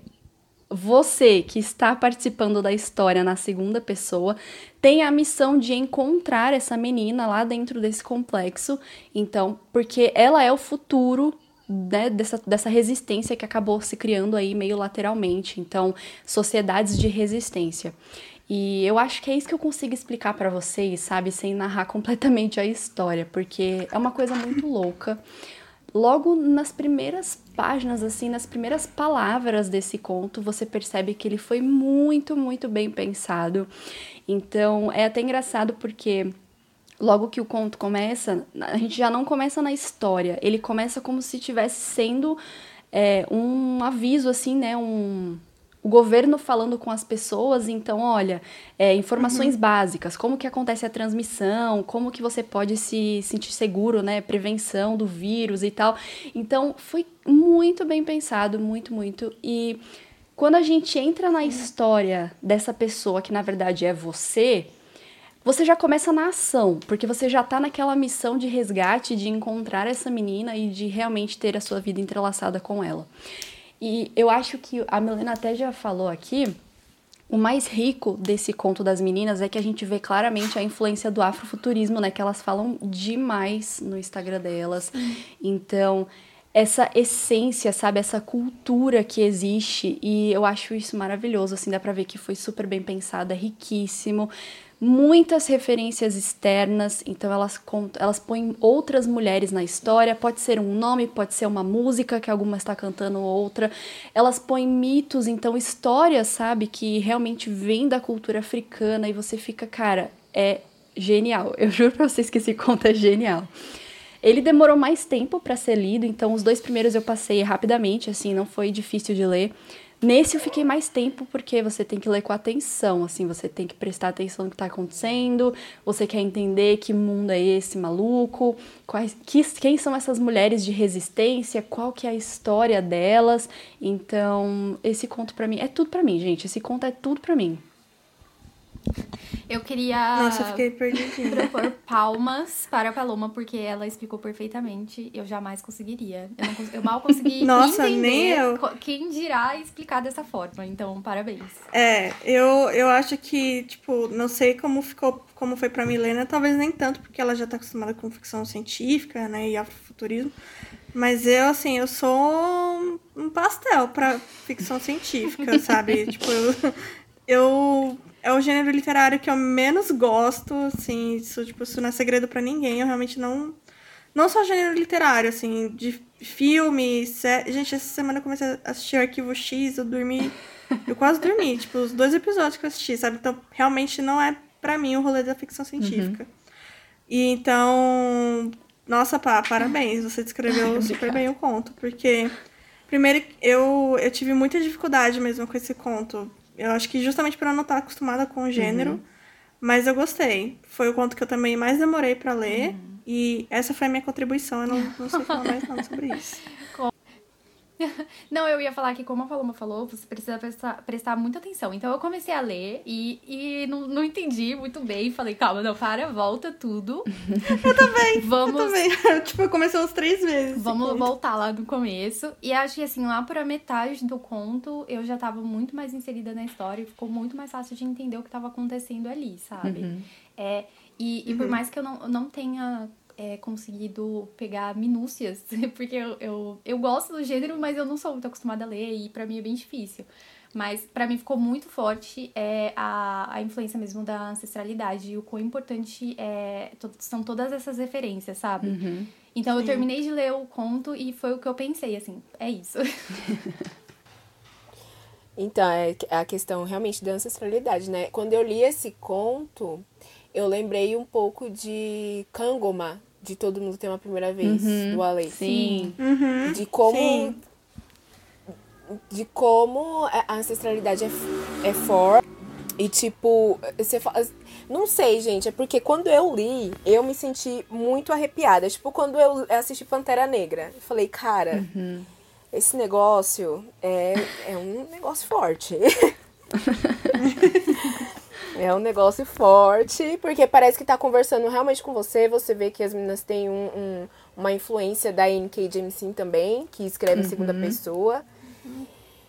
você que está participando da história na segunda pessoa tem a missão de encontrar essa menina lá dentro desse complexo. Então, porque ela é o futuro né, dessa, dessa resistência que acabou se criando aí meio lateralmente. Então, sociedades de resistência. E eu acho que é isso que eu consigo explicar para vocês, sabe, sem narrar [LAUGHS] completamente a história, porque é uma coisa muito louca. Logo nas primeiras páginas, assim, nas primeiras palavras desse conto, você percebe que ele foi muito, muito bem pensado. Então, é até engraçado porque logo que o conto começa, a gente já não começa na história, ele começa como se estivesse sendo é, um aviso, assim, né, um, o governo falando com as pessoas, então, olha, é, informações uhum. básicas, como que acontece a transmissão, como que você pode se sentir seguro, né, prevenção do vírus e tal. Então, foi muito bem pensado, muito, muito. E quando a gente entra na história dessa pessoa que na verdade é você, você já começa na ação, porque você já tá naquela missão de resgate, de encontrar essa menina e de realmente ter a sua vida entrelaçada com ela. E eu acho que a Milena até já falou aqui, o mais rico desse conto das meninas é que a gente vê claramente a influência do afrofuturismo, né? Que elas falam demais no Instagram delas. Então, essa essência, sabe? Essa cultura que existe. E eu acho isso maravilhoso, assim, dá pra ver que foi super bem pensado, é riquíssimo muitas referências externas, então elas elas põem outras mulheres na história, pode ser um nome, pode ser uma música que alguma está cantando outra. Elas põem mitos, então histórias, sabe, que realmente vêm da cultura africana e você fica, cara, é genial. [LAUGHS] Eu juro para vocês que esse conto é genial. Ele demorou mais tempo para ser lido, então os dois primeiros eu passei rapidamente, assim, não foi difícil de ler. Nesse eu fiquei mais tempo porque você tem que ler com atenção, assim, você tem que prestar atenção no que tá acontecendo, você quer entender que mundo é esse maluco, quais, que, quem são essas mulheres de resistência, qual que é a história delas. Então, esse conto para mim é tudo para mim, gente. Esse conto é tudo para mim. Eu queria Nossa, eu propor palmas para a Paloma, porque ela explicou perfeitamente. Eu jamais conseguiria. Eu, não, eu mal consegui [LAUGHS] Nossa, entender nem eu. quem dirá explicar dessa forma. Então, parabéns. É, eu, eu acho que, tipo, não sei como ficou, como foi pra Milena, talvez nem tanto, porque ela já tá acostumada com ficção científica, né, e afrofuturismo. Mas eu, assim, eu sou um pastel pra ficção científica, sabe? [LAUGHS] tipo, eu, eu é o gênero literário que eu menos gosto, assim, isso, tipo, isso não é segredo para ninguém, eu realmente não... Não só gênero literário, assim, de filme, sé... Gente, essa semana eu comecei a assistir Arquivo X, eu dormi... Eu quase dormi, [LAUGHS] tipo, os dois episódios que eu assisti, sabe? Então, realmente não é para mim o rolê da ficção científica. Uhum. E então... Nossa, pá, parabéns, você descreveu super bem o conto, porque... Primeiro, eu, eu tive muita dificuldade mesmo com esse conto eu acho que justamente por eu não estar acostumada com o gênero, uhum. mas eu gostei. Foi o conto que eu também mais demorei para ler. Uhum. E essa foi a minha contribuição. Eu não, não sei falar mais nada sobre isso. [LAUGHS] Não, eu ia falar que, como a Paloma falou, você precisa prestar, prestar muita atenção. Então eu comecei a ler e, e não, não entendi muito bem. Falei, calma, não, para, volta tudo. [LAUGHS] eu também. Vamos. Eu também. [LAUGHS] tipo, começou uns três meses. Vamos voltar lá do começo. E acho que, assim, lá pra metade do conto, eu já tava muito mais inserida na história e ficou muito mais fácil de entender o que tava acontecendo ali, sabe? Uhum. É, e, e uhum. por mais que eu não, não tenha é, conseguido pegar minúcias, [LAUGHS] porque eu, eu, eu gosto do gênero, mas eu não sou muito acostumada a ler e para mim é bem difícil. Mas para mim ficou muito forte é, a, a influência mesmo da ancestralidade e o quão importante é, to, são todas essas referências, sabe? Uhum. Então Sim. eu terminei de ler o conto e foi o que eu pensei, assim, é isso. [LAUGHS] então, é a questão realmente da ancestralidade, né? Quando eu li esse conto, eu lembrei um pouco de Kangoma, de Todo Mundo Tem Uma Primeira Vez, uhum, do Ale. Sim. Uhum, de como. Sim. De como a ancestralidade é, é forte. E tipo, você fala. Não sei, gente, é porque quando eu li, eu me senti muito arrepiada. Tipo, quando eu assisti Pantera Negra, eu falei, cara, uhum. esse negócio é, é um negócio forte. [LAUGHS] É um negócio forte, porque parece que tá conversando realmente com você. Você vê que as meninas têm um, um, uma influência da N.K. Jemisin também, que escreve em segunda uhum. pessoa.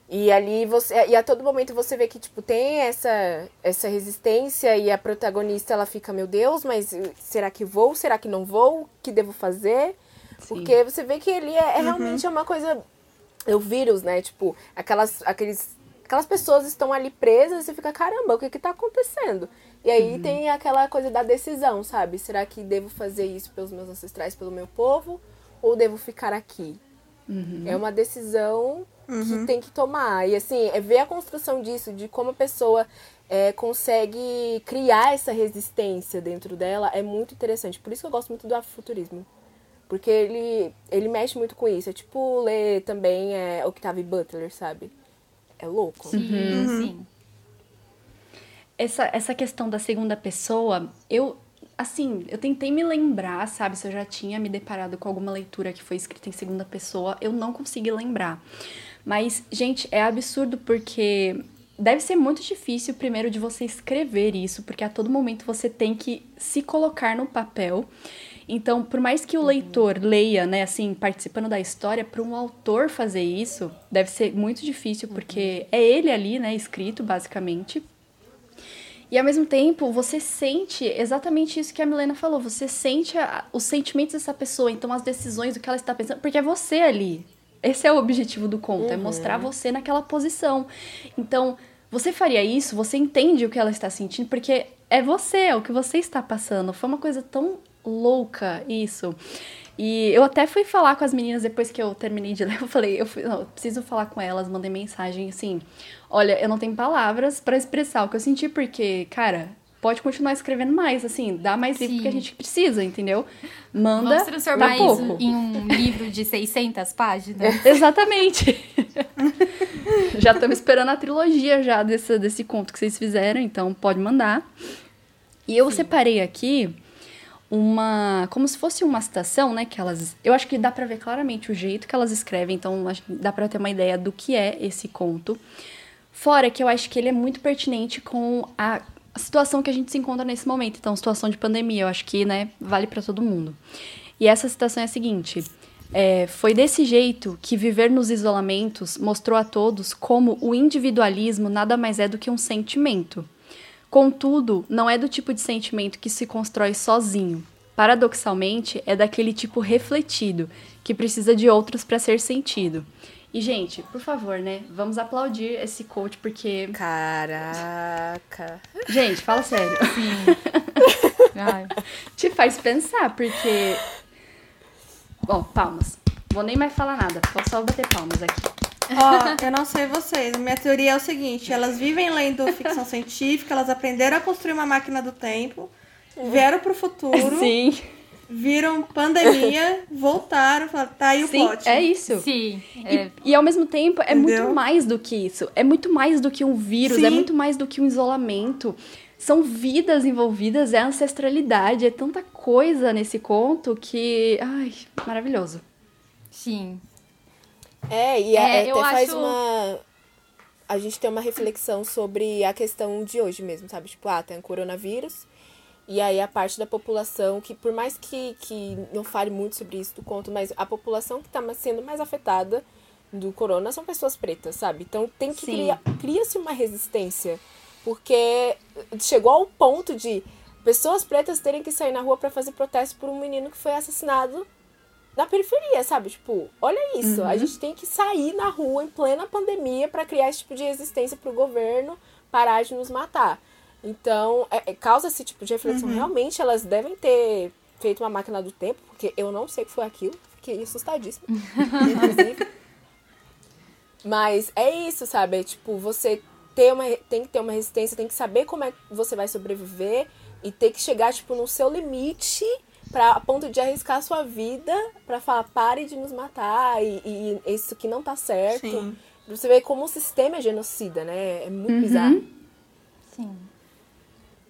E ali você. E a todo momento você vê que, tipo, tem essa, essa resistência e a protagonista ela fica, meu Deus, mas será que vou? Será que não vou? O que devo fazer? Sim. Porque você vê que ele é, é uhum. realmente uma coisa. É o vírus, né? Tipo, aquelas, aqueles aquelas pessoas estão ali presas e você fica, caramba, o que que tá acontecendo? E aí uhum. tem aquela coisa da decisão, sabe? Será que devo fazer isso pelos meus ancestrais, pelo meu povo? Ou devo ficar aqui? Uhum. É uma decisão uhum. que tem que tomar. E assim, é ver a construção disso, de como a pessoa é, consegue criar essa resistência dentro dela, é muito interessante. Por isso que eu gosto muito do afrofuturismo. Porque ele, ele mexe muito com isso. É tipo ler também é, Octavie Butler, sabe? É louco. Sim, uhum. sim. Essa, essa questão da segunda pessoa, eu, assim, eu tentei me lembrar, sabe, se eu já tinha me deparado com alguma leitura que foi escrita em segunda pessoa, eu não consegui lembrar. Mas, gente, é absurdo porque deve ser muito difícil, primeiro, de você escrever isso, porque a todo momento você tem que se colocar no papel então, por mais que o leitor leia, né, assim, participando da história, para um autor fazer isso deve ser muito difícil, porque é ele ali, né, escrito, basicamente. E ao mesmo tempo, você sente exatamente isso que a Milena falou. Você sente a, os sentimentos dessa pessoa, então as decisões, o que ela está pensando, porque é você ali. Esse é o objetivo do conto, uhum. é mostrar você naquela posição. Então, você faria isso, você entende o que ela está sentindo, porque é você, é o que você está passando. Foi uma coisa tão louca isso. E eu até fui falar com as meninas depois que eu terminei de [LAUGHS] ler. Eu falei, eu, fui, não, eu preciso falar com elas, mandei mensagem assim: olha, eu não tenho palavras para expressar o que eu senti, porque, cara, pode continuar escrevendo mais, assim, dá mais Sim. livro que a gente precisa, entendeu? Manda. Vamos transformar isso pouco. em um livro de 600 páginas? [LAUGHS] Exatamente. [LAUGHS] já estamos esperando a trilogia já desse, desse conto que vocês fizeram, então pode mandar. E eu Sim. separei aqui uma como se fosse uma citação, né, que elas, eu acho que dá para ver claramente o jeito que elas escrevem, então dá para ter uma ideia do que é esse conto. Fora que eu acho que ele é muito pertinente com a, a situação que a gente se encontra nesse momento, então situação de pandemia, eu acho que, né, vale para todo mundo. E essa citação é a seguinte: é, foi desse jeito que viver nos isolamentos mostrou a todos como o individualismo nada mais é do que um sentimento. Contudo, não é do tipo de sentimento que se constrói sozinho. Paradoxalmente, é daquele tipo refletido, que precisa de outros para ser sentido. E, gente, por favor, né? Vamos aplaudir esse coach, porque. Caraca! Gente, fala sério. Sim. [LAUGHS] Ai. Te faz pensar, porque. Bom, palmas. Vou nem mais falar nada, vou só bater palmas aqui. Ó, eu não sei vocês. Minha teoria é o seguinte: elas vivem lendo ficção científica, elas aprenderam a construir uma máquina do tempo, vieram pro futuro. [LAUGHS] Sim. Viram pandemia, [LAUGHS] voltaram, falaram, tá aí o Sim, pote. É isso. Sim. É. E, e, ao mesmo tempo é Entendeu? muito mais do que isso. É muito mais do que um vírus, é Sim. é muito mais do que um isolamento. São vidas envolvidas, é ancestralidade, é tanta coisa nesse conto que. Ai, maravilhoso. Sim. É, e É, é, eu até faz acho- uma. A gente tem uma reflexão sobre a questão de hoje mesmo, sabe? Tipo, ah, tem o coronavírus. E aí a parte da população, que por mais que, que não fale muito sobre isso do conto, mas a população que tá sendo mais afetada do corona são pessoas pretas, sabe? Então tem que Sim. criar. Cria-se uma resistência. Porque chegou ao ponto de pessoas pretas terem que sair na rua pra fazer protesto por um menino que foi assassinado na periferia, sabe? Tipo, olha isso. A gente tem que sair na rua em plena pandemia pra criar esse tipo de resistência pro governo parar de nos matar. Então, é- é- causa esse tipo de reflexão. Realmente, elas devem ter feito uma máquina do tempo, porque eu não sei o que foi aquilo. Fiquei assustadíssima. [LAUGHS] inclusive. Mas é isso, sabe? É, tipo, você ter uma, tem que ter uma resistência, tem que saber como é que você vai sobreviver e ter que chegar, tipo, no seu limite pra, a ponto de arriscar a sua vida pra falar, pare de nos matar e, e isso que não tá certo. Sim. Você vê como o sistema é genocida, né? É muito bizarro. Sim.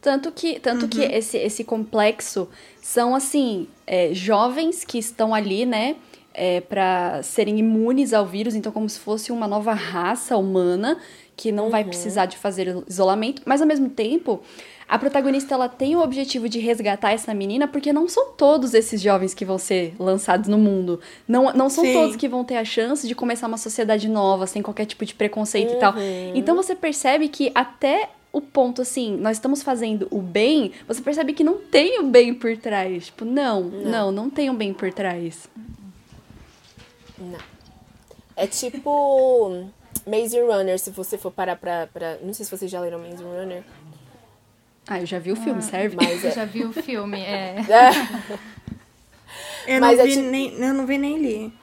Tanto que, tanto que esse, esse complexo são, assim, é, jovens que estão ali, né, é, para serem imunes ao vírus, então como se fosse uma nova raça humana que não vai precisar de fazer isolamento, mas ao mesmo tempo, a protagonista ela tem o objetivo de resgatar essa menina, porque não são todos esses jovens que vão ser lançados no mundo. Não, não são Sim. todos que vão ter a chance de começar uma sociedade nova, sem qualquer tipo de preconceito e tal. Então você percebe que até o ponto assim, nós estamos fazendo o bem, você percebe que não tem o bem por trás. Tipo, não, não, não, tem o bem por trás. Não. É tipo Maze Runner, se você for parar pra, pra. Não sei se vocês já leram Maze Runner. Ah, eu já vi o filme, serve? Mas é. Já vi o filme, é. [LAUGHS] [LAUGHS] Eu Mas não é vi tipo- nem. Eu não vi nem li.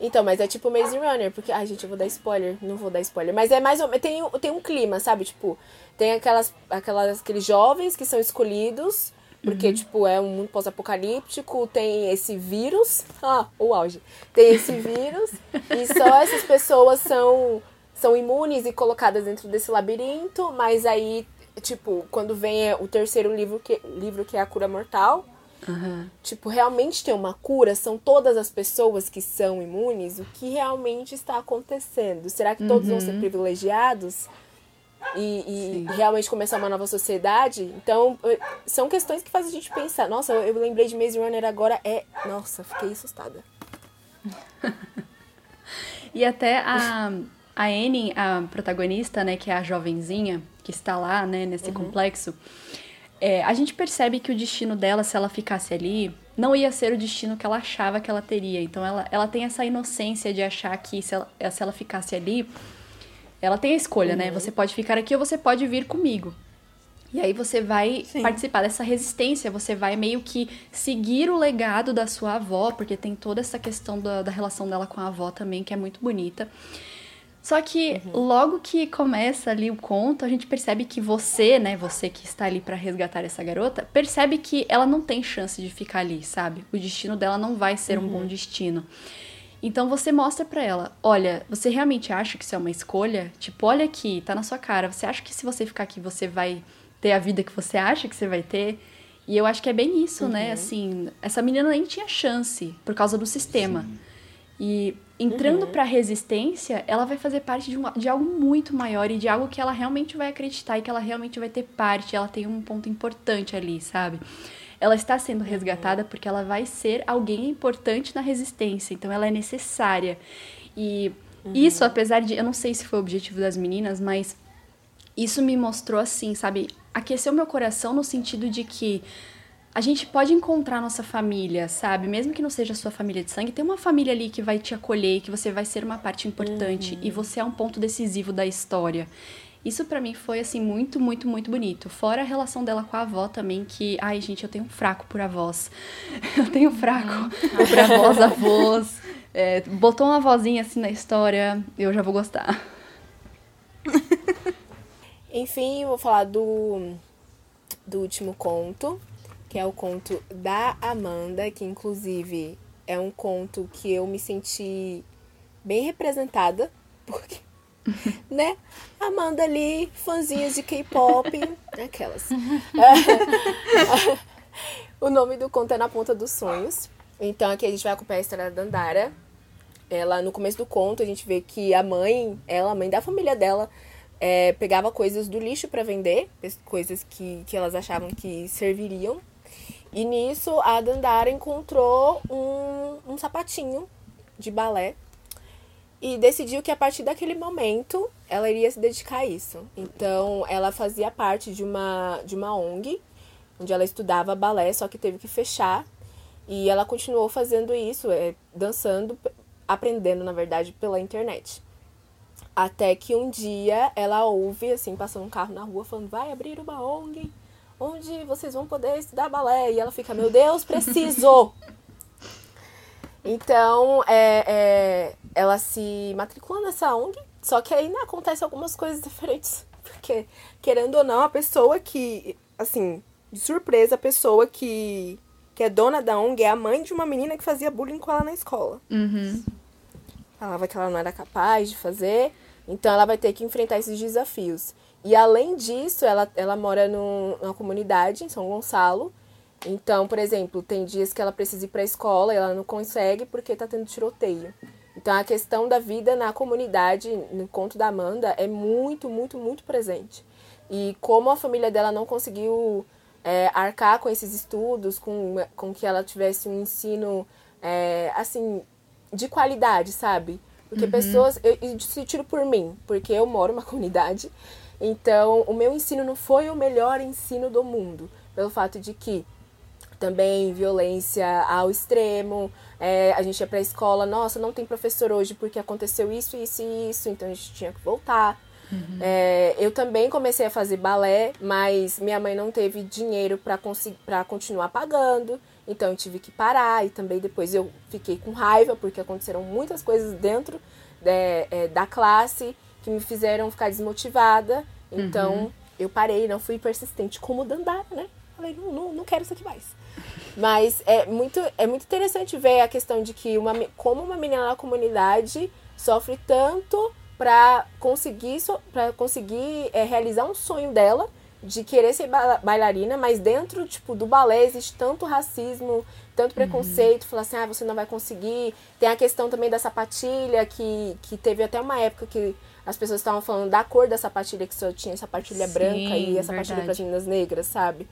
Então, mas é tipo Maze Runner, porque. Ai, gente, eu vou dar spoiler. Não vou dar spoiler. Mas é mais ou menos. Tem, tem um clima, sabe? Tipo, tem aquelas, aquelas, aqueles jovens que são escolhidos. Porque, tipo, é um mundo pós-apocalíptico, tem esse vírus. Ah, o auge. Tem esse vírus. [LAUGHS] e só essas pessoas são, são imunes e colocadas dentro desse labirinto. Mas aí, tipo, quando vem o terceiro livro, que, livro que é a cura mortal, Aham. tipo, realmente tem uma cura? São todas as pessoas que são imunes? O que realmente está acontecendo? Será que todos vão ser privilegiados? E, e realmente começar uma nova sociedade? Então, eh, são questões que fazem a gente pensar. Nossa, eu, eu lembrei de Maze Runner agora. É. Nossa, fiquei assustada. [LAUGHS] E até a, a Annie, a protagonista, né, que é a jovenzinha que está lá, né, nesse complexo, é, a gente percebe que o destino dela, se ela ficasse ali, não ia ser o destino que ela achava que ela teria. Então ela, ela tem essa inocência de achar que se ela, se ela ficasse ali, ela tem a escolha, né? Você pode ficar aqui ou você pode vir comigo. E aí você vai Sim. participar dessa resistência, você vai meio que seguir o legado da sua avó, porque tem toda essa questão da, da relação dela com a avó também, que é muito bonita. Só que logo que começa ali o conto, a gente percebe que você, né, você que está ali pra resgatar essa garota, percebe que ela não tem chance de ficar ali, sabe? O destino dela não vai ser um bom destino. Então você mostra pra ela, olha, você realmente acha que isso é uma escolha? Tipo, olha aqui, tá na sua cara. Você acha que se você ficar aqui você vai ter a vida que você acha que você vai ter? E eu acho que é bem isso, né? Assim, essa menina nem tinha chance por causa do sistema. E entrando pra resistência, ela vai fazer parte de, um, de algo muito maior e de algo que ela realmente vai acreditar e que ela realmente vai ter parte. Ela tem um ponto importante ali, sabe? Ela está sendo resgatada porque ela vai ser alguém importante na resistência, então ela é necessária. E isso, apesar de. Eu não sei se foi o objetivo das meninas, mas isso me mostrou assim, sabe? Aqueceu meu coração no sentido de que a gente pode encontrar nossa família, sabe? Mesmo que não seja a sua família de sangue, tem uma família ali que vai te acolher, e que você vai ser uma parte importante e você é um ponto decisivo da história. Isso pra mim foi assim muito, muito, muito bonito. Fora a relação dela com a avó também, que, ai, gente, eu tenho um fraco por avós. [LAUGHS] Eu tenho um fraco [LAUGHS] por avós, avós. É, botou uma vozinha assim na história, eu já vou gostar. [LAUGHS] Enfim, eu vou falar do, do último conto, que é o conto da Amanda, que inclusive é um conto que eu me senti bem representada, [LAUGHS] porque, né? Amanda ali, fãzinhas de K-pop, aquelas. [LAUGHS] o nome do conto é Na Ponta dos Sonhos. Então aqui a gente vai acompanhar a história da Dandara. ela no começo do conto a gente vê que a mãe, ela, a mãe da família dela, é, pegava coisas do lixo para vender, coisas que, que elas achavam que serviriam. E nisso a Dandara encontrou um, um sapatinho de balé e decidiu que a partir daquele momento ela iria se dedicar a isso. Então ela fazia parte de uma, de uma ONG, onde ela estudava balé, só que teve que fechar. E ela continuou fazendo isso, é, dançando, aprendendo, na verdade, pela internet. Até que um dia ela ouve, assim, passando um carro na rua, falando: vai abrir uma ONG onde vocês vão poder estudar balé. E ela fica: meu Deus, preciso! [LAUGHS] então, é, é, ela se matricula nessa ONG, só que aí né, acontece algumas coisas [LAUGHS] diferentes. Porque, querendo ou não, a pessoa que, assim, de surpresa, a pessoa que, que é dona da ONG é a mãe de uma menina que fazia bullying com ela na escola. Uhum. Falava que ela não era capaz de fazer, então ela vai ter que enfrentar esses desafios. E além disso, ela, ela mora no, numa comunidade em São Gonçalo. Então, por exemplo, tem dias que ela precisa ir para a escola e ela não consegue porque está tendo tiroteio. Então, a questão da vida na comunidade, no conto da Amanda, é muito, muito, muito presente. E como a família dela não conseguiu é, arcar com esses estudos, com, com que ela tivesse um ensino, é, assim, de qualidade, sabe? Porque uhum. pessoas. Eu, eu tiro por mim, porque eu moro numa [LAUGHS] comunidade. Então, o meu ensino não foi o melhor ensino do mundo. Pelo fato de que também violência ao extremo. É, a gente ia pra escola, nossa, não tem professor hoje porque aconteceu isso, isso e isso, então a gente tinha que voltar. Uhum. É, eu também comecei a fazer balé, mas minha mãe não teve dinheiro para continuar pagando. Então eu tive que parar e também depois eu fiquei com raiva porque aconteceram muitas coisas dentro é, é, da classe que me fizeram ficar desmotivada. Então uhum. eu parei, não fui persistente como Dandara, né? Falei, não, não, não quero isso aqui mais. Mas é muito, é muito interessante ver a questão de que uma, como uma menina na comunidade sofre tanto para conseguir, pra conseguir é, realizar um sonho dela de querer ser bailarina, mas dentro, tipo, do balé existe tanto racismo, tanto preconceito, uhum. falar assim, ah, você não vai conseguir. Tem a questão também da sapatilha, que, que teve até uma época que as pessoas estavam falando da cor da sapatilha, que só tinha sapatilha Sim, branca e a sapatilha para as meninas negras, sabe?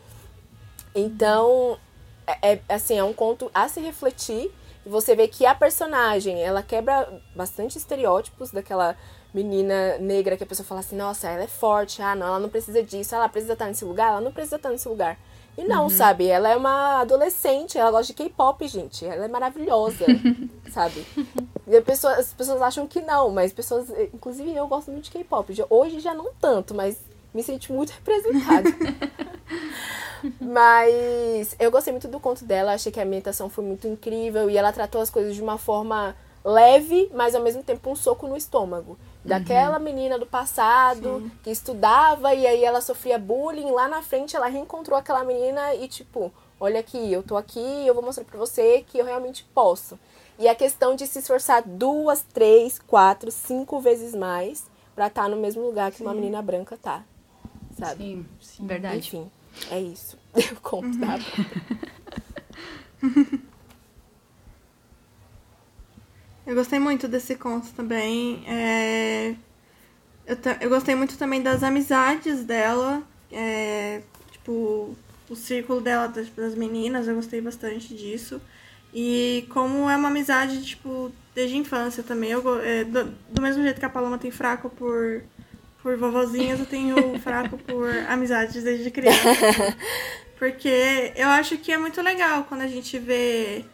Então, é, é, assim, é um conto a se refletir. E você vê que a personagem, ela quebra bastante estereótipos daquela menina negra que a pessoa fala assim, nossa, ela é forte, ah, não, ela não precisa disso, ela precisa estar nesse lugar, ela não precisa estar nesse lugar. E não, uhum. sabe? Ela é uma adolescente, ela gosta de K-pop, gente. Ela é maravilhosa, [LAUGHS] sabe? E pessoa, as pessoas acham que não, mas pessoas. Inclusive eu gosto muito de K-pop. Hoje já não tanto, mas me senti muito [LAUGHS] representada. [LAUGHS] mas eu gostei muito do conto dela, achei que a ambientação foi muito incrível e ela tratou as coisas de uma forma leve, mas ao mesmo tempo um soco no estômago daquela uhum. menina do passado Sim. que estudava e aí ela sofria bullying. Lá na frente ela reencontrou aquela menina e, tipo, olha aqui, eu tô aqui, eu vou mostrar pra você que eu realmente posso. E a questão de se esforçar duas, três, quatro, cinco vezes mais pra estar tá no mesmo lugar que sim. uma menina branca tá. Sabe? Sim, sim. verdade. Enfim, é isso. [LAUGHS] Eu conto, uhum. tá? [LAUGHS] Eu gostei muito desse conto também. É... Eu, eu gostei muito também das amizades dela. É... Tipo, o círculo dela, das, das meninas, eu gostei bastante disso. E como é uma amizade, tipo, desde a infância também. Eu, é, do, do, mesmo jeito que a Paloma tem fraco por, por vovozinhas, eu tenho [LAUGHS] fraco por amizades desde criança. [LAUGHS] Porque eu acho que é muito legal quando a gente vê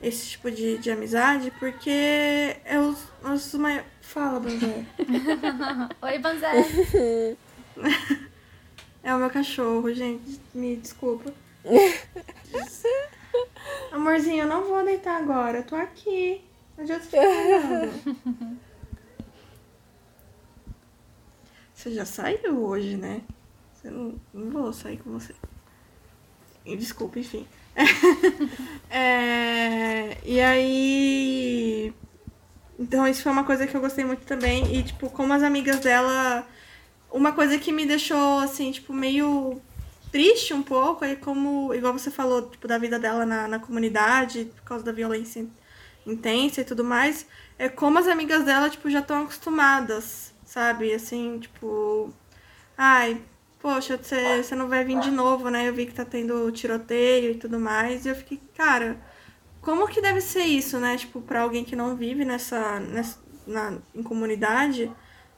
esse tipo de, de amizade, porque é os, os maiores. Fala, Banzé. [LAUGHS] Oi, Banzé. [LAUGHS] é o meu cachorro, gente. Me desculpa. [LAUGHS] Amorzinho, eu não vou deitar agora. Eu tô aqui. Onde eu tô Você já saiu hoje, né? Você não, não vou sair com você. Desculpa, enfim. [LAUGHS] é, e aí. Então, isso foi uma coisa que eu gostei muito também. E, tipo, como as amigas dela. Uma coisa que me deixou, assim, tipo, meio triste um pouco. É como, igual você falou, tipo, da vida dela na, na comunidade, por causa da violência intensa e tudo mais, é como as amigas dela, tipo, já estão acostumadas, sabe? Assim, tipo, ai, poxa, você, não vai vir de novo, né? Eu vi que tá tendo tiroteio e tudo mais. E eu fiquei, cara, como que deve ser isso, né? Tipo, pra alguém que não vive nessa, nessa na, em comunidade.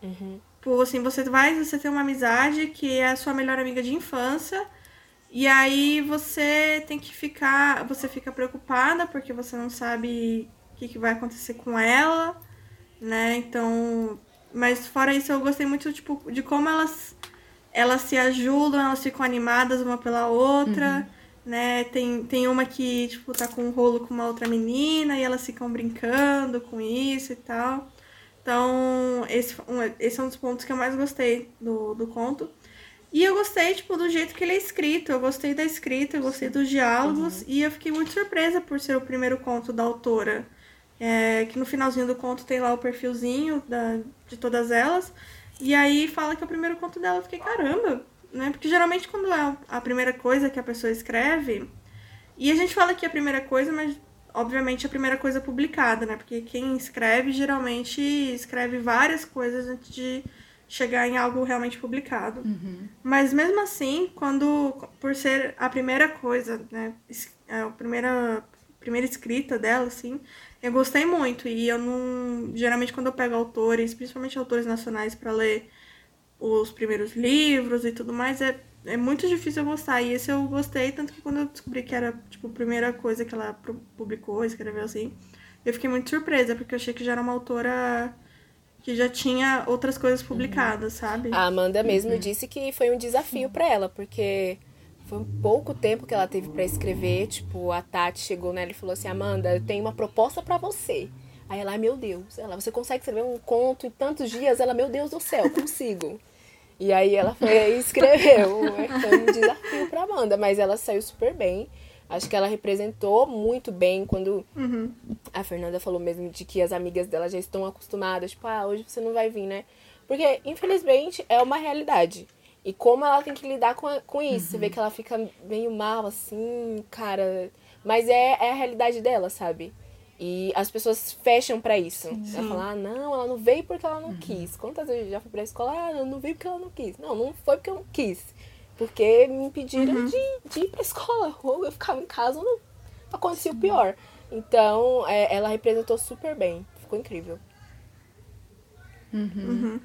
Uhum. Tipo, assim, você vai, você tem uma amizade que é a sua melhor amiga de infância. E aí você tem que ficar. Você fica preocupada porque você não sabe o que, que vai acontecer com ela, né? Então. Mas fora isso, eu gostei muito, tipo, de como elas elas se ajudam, elas ficam animadas uma pela outra, uhum. né? Tem, tem uma que, tipo, tá com um rolo com uma outra menina e elas ficam brincando com isso e tal. Então, esse, um, esse é um dos pontos que eu mais gostei do, do conto. E eu gostei, tipo, do jeito que ele é escrito. Eu gostei da escrita, eu gostei dos diálogos. Uhum. E eu fiquei muito surpresa por ser o primeiro conto da autora. É, que no finalzinho do conto tem lá o perfilzinho da, de todas elas. E aí fala que é o primeiro conto dela. Eu fiquei, caramba, né? Porque geralmente quando é a primeira coisa que a pessoa escreve. E a gente fala que é a primeira coisa, mas obviamente a primeira coisa publicada, né? Porque quem escreve geralmente escreve várias coisas antes de chegar em algo realmente publicado. Uhum. Mas mesmo assim, quando por ser a primeira coisa, né, é a primeira primeira escrita dela assim, eu gostei muito e eu não geralmente quando eu pego autores, principalmente autores nacionais para ler os primeiros livros e tudo mais, é é muito difícil eu gostar. E esse eu gostei, tanto que quando eu descobri que era, tipo, a primeira coisa que ela publicou, escreveu assim, eu fiquei muito surpresa, porque eu achei que já era uma autora que já tinha outras coisas publicadas, uhum. sabe? A Amanda mesmo uhum. disse que foi um desafio para ela, porque foi um pouco tempo que ela teve para escrever. Tipo, a Tati chegou nela e falou assim: Amanda, eu tenho uma proposta para você. Aí ela, meu Deus, ela, você consegue escrever um conto em tantos dias? Ela, meu Deus do céu, consigo. e aí ela foi e escreveu. [LAUGHS] Foi um desafio pra Amanda, mas ela saiu super bem. Acho que ela representou muito bem quando uhum. a Fernanda falou mesmo de que as amigas dela já estão acostumadas, tipo, ah, hoje você não vai vir, né? Porque, infelizmente, é uma realidade. E como ela tem que lidar com, com isso. Uhum. Você vê uhum. que ela fica meio mal, assim, cara. Mas é, é a realidade dela, sabe? E as pessoas fecham para isso. Sim. Ela fala, ah, não, ela não veio porque ela não uhum. quis. Quantas vezes eu já fui pra escola, ah, ela não veio porque ela não quis. Não, não foi porque eu não quis. Porque me impediram uhum. de, de ir pra escola. [LAUGHS] Ou eu ficava em casa, não acontecia Sim. o pior. Então, é, ela representou super bem. Ficou incrível. Uhum.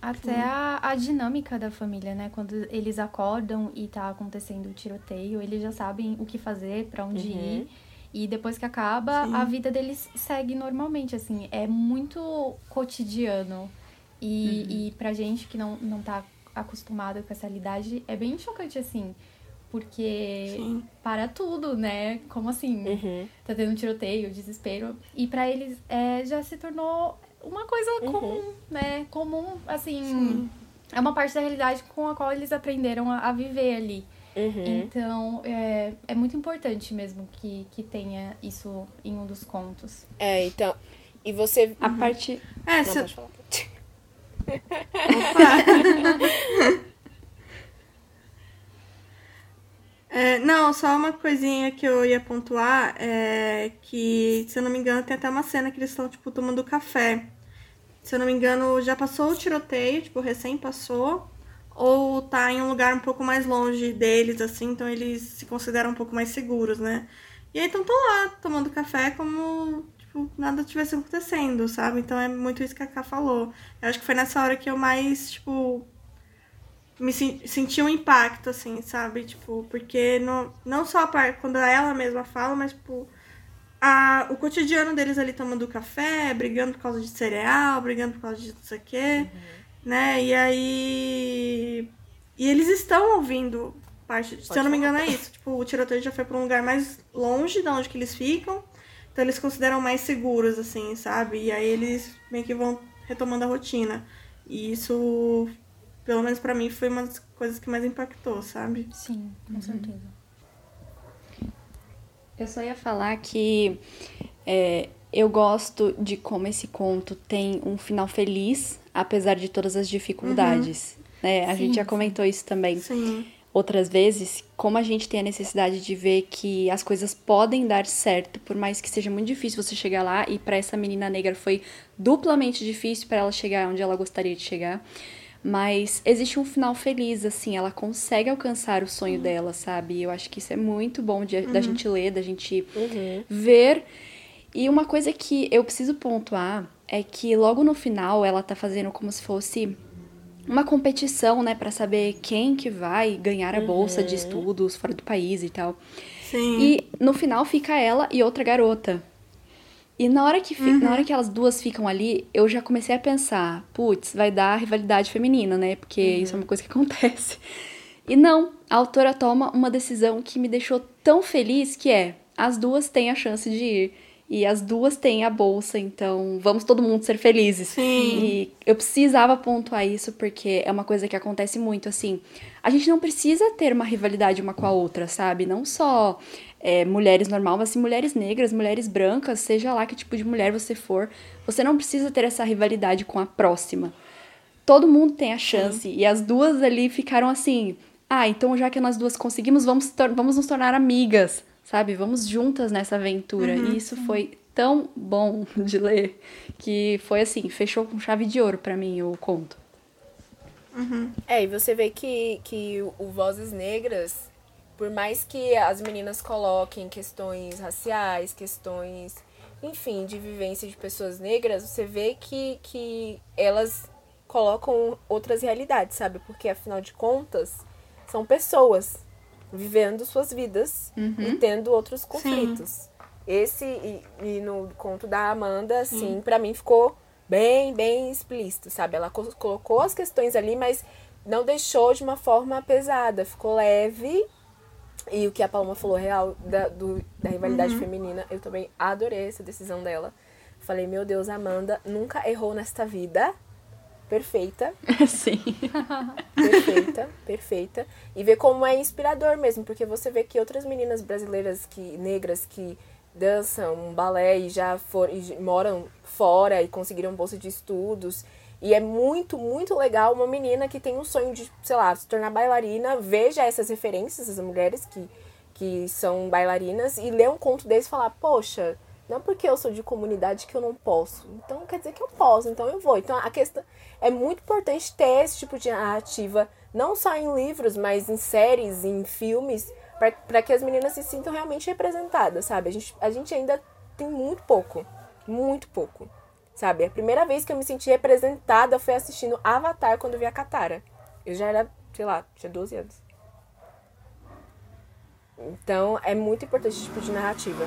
Até a, a dinâmica da família, né? Quando eles acordam e tá acontecendo o tiroteio, eles já sabem o que fazer, para onde uhum. ir. E depois que acaba, Sim. a vida deles segue normalmente, assim. É muito cotidiano. E, uhum. e pra gente que não, não tá acostumado com essa realidade, é bem chocante, assim. Porque Sim. para tudo, né? Como assim? Uhum. Tá tendo um tiroteio, desespero. E para eles é, já se tornou uma coisa uhum. comum, né? Comum, assim. Sim. É uma parte da realidade com a qual eles aprenderam a, a viver ali. Uhum. Então, é, é muito importante mesmo que, que tenha isso em um dos contos. É, então. E você. A uhum. parte. É, Não, se... pode falar. [LAUGHS] [LAUGHS] É, não, só uma coisinha que eu ia pontuar é que, se eu não me engano, tem até uma cena que eles estão, tipo, tomando café. Se eu não me engano, já passou o tiroteio, tipo, recém passou, ou tá em um lugar um pouco mais longe deles, assim, então eles se consideram um pouco mais seguros, né? E aí então tô lá tomando café como tipo, nada tivesse acontecendo, sabe? Então é muito isso que a Ká falou. Eu acho que foi nessa hora que eu mais, tipo, me senti um impacto, assim, sabe? Tipo, porque não, não só a parte, quando ela mesma fala, mas, tipo, a, o cotidiano deles ali tomando café, brigando por causa de cereal, brigando por causa de não sei o quê, uhum. né? E aí. E eles estão ouvindo parte. Pode se eu não me engano, é isso. Tipo, o tiroteio já foi pra um lugar mais longe de onde que eles ficam. Então eles consideram mais seguros, assim, sabe? E aí eles meio que vão retomando a rotina. E isso, pelo menos para mim, foi uma das coisas que mais impactou, sabe? Sim, com uhum. certeza. Eu só ia falar que é, eu gosto de como esse conto tem um final feliz, apesar de todas as dificuldades. Uhum. Né? A sim, gente já comentou isso também. Sim. outras vezes, como a gente tem a necessidade de ver que as coisas podem dar certo, por mais que seja muito difícil você chegar lá, e para essa menina negra foi duplamente difícil para ela chegar onde ela gostaria de chegar. Mas existe um final feliz, assim, ela consegue alcançar o sonho uhum. dela, sabe? Eu acho que isso é muito bom de, uhum. da gente ler, da gente uhum. ver. E uma coisa que eu preciso pontuar é que logo no final ela tá fazendo como se fosse uma competição, né, para saber quem que vai ganhar a bolsa de uhum. estudos fora do país e tal. Sim. E no final fica ela e outra garota. E na hora que, uhum. na hora que elas duas ficam ali, eu já comecei a pensar, putz, vai dar rivalidade feminina, né? Porque uhum. isso é uma coisa que [LAUGHS] acontece. E não, a autora toma uma decisão que me deixou tão feliz que é, as duas têm a chance de ir. E as duas têm a bolsa, então vamos todo mundo ser felizes. Sim. E eu precisava pontuar isso porque é uma coisa que acontece muito, assim. A gente não precisa ter uma rivalidade uma com a outra, sabe? Não só é, mulheres normal, mas mulheres negras, mulheres brancas, seja lá que tipo de mulher você for, você não precisa ter essa rivalidade com a próxima. Todo mundo tem a chance. E as duas ali ficaram assim. Ah, então já que nós duas conseguimos, vamos, vamos nos tornar amigas, sabe? Vamos juntas nessa aventura. Uhum. E isso foi tão bom de ler que foi assim, fechou com chave de ouro para mim o conto. Uhum. É, e você vê que, que o Vozes Negras por mais que as meninas coloquem questões raciais, questões, enfim, de vivência de pessoas negras, você vê que, que elas colocam outras realidades, sabe? Porque afinal de contas, são pessoas vivendo suas vidas uhum. e tendo outros conflitos. Sim. Esse, e, e, no conto da Amanda, assim, para mim ficou bem, bem explícito, sabe? Ela colocou as questões ali, mas não deixou de uma forma pesada, ficou leve e o que a Paloma falou real da, do, da rivalidade uhum. feminina, eu também adorei essa decisão dela. Falei, meu Deus, Amanda nunca errou nesta vida. Perfeita. [LAUGHS] Sim. Perfeita, perfeita. E ver como é inspirador mesmo, porque você vê que outras meninas brasileiras que negras que dançam balé e já for, e moram fora e conseguiram bolsa de estudos e é muito, muito legal uma menina que tem um sonho de, sei lá, se tornar bailarina, veja essas referências, as mulheres que, que são bailarinas, e ler um conto desse e falar, poxa, não é porque eu sou de comunidade que eu não posso. Então quer dizer que eu posso, então eu vou. Então a questão é muito importante ter esse tipo de narrativa, não só em livros, mas em séries, em filmes, para que as meninas se sintam realmente representadas, sabe? A gente, a gente ainda tem muito pouco, muito pouco. Sabe? A primeira vez que eu me senti representada foi assistindo Avatar quando vi a Katara. Eu já era, sei lá, tinha 12 anos. Então é muito importante esse tipo de narrativa.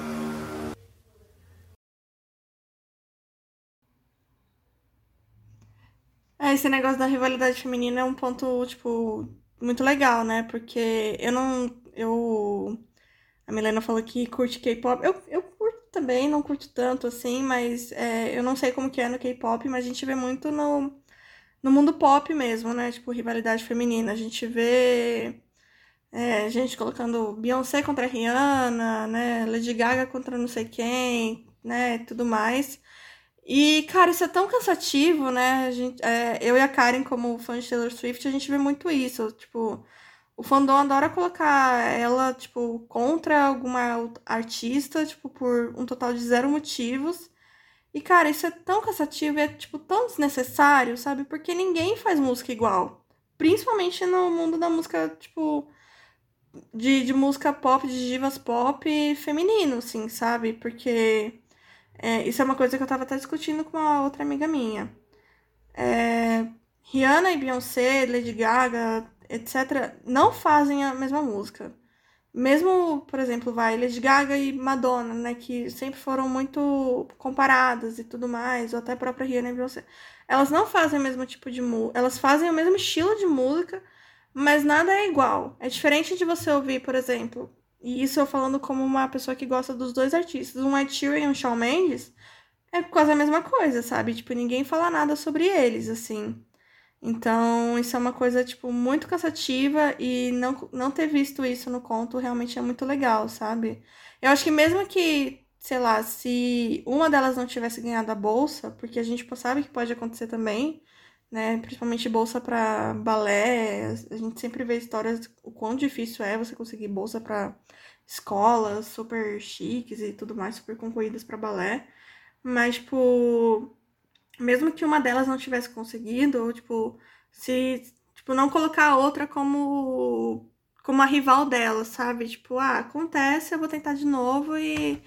É, esse negócio da rivalidade feminina é um ponto, tipo, muito legal, né? Porque eu não. Eu. A Milena falou que curte K-pop. Eu, eu também, não curto tanto assim, mas é, eu não sei como que é no K-pop, mas a gente vê muito no, no mundo pop mesmo, né? Tipo, rivalidade feminina. A gente vê é, gente colocando Beyoncé contra Rihanna, né? Lady Gaga contra não sei quem, né? Tudo mais. E, cara, isso é tão cansativo, né? A gente, é, eu e a Karen, como fã de Taylor Swift, a gente vê muito isso. Tipo, o fandom adora colocar ela, tipo, contra alguma artista, tipo, por um total de zero motivos. E, cara, isso é tão cansativo e é, tipo, tão desnecessário, sabe? Porque ninguém faz música igual. Principalmente no mundo da música, tipo, de, de música pop, de divas pop feminino, assim, sabe? Porque é, isso é uma coisa que eu tava até discutindo com uma outra amiga minha. É, Rihanna e Beyoncé, Lady Gaga, etc., não fazem a mesma música. Mesmo, por exemplo, vai Lady Gaga e Madonna, né, que sempre foram muito comparadas e tudo mais, ou até a própria Rihanna e Beyoncé. Elas não fazem o mesmo tipo de música, elas fazem o mesmo estilo de música, mas nada é igual. É diferente de você ouvir, por exemplo, e isso eu falando como uma pessoa que gosta dos dois artistas, um Ed Sheeran e um Shawn Mendes, é quase a mesma coisa, sabe? Tipo, ninguém fala nada sobre eles, assim. Então, isso é uma coisa, tipo, muito cansativa e não, não ter visto isso no conto realmente é muito legal, sabe? Eu acho que mesmo que, sei lá, se uma delas não tivesse ganhado a bolsa, porque a gente sabe que pode acontecer também, né? Principalmente bolsa para balé. A gente sempre vê histórias o quão difícil é você conseguir bolsa para escolas super chiques e tudo mais, super concorridas para balé. Mas, tipo, mesmo que uma delas não tivesse conseguido, ou, tipo, se tipo, não colocar a outra como como a rival dela, sabe? Tipo, ah, acontece, eu vou tentar de novo e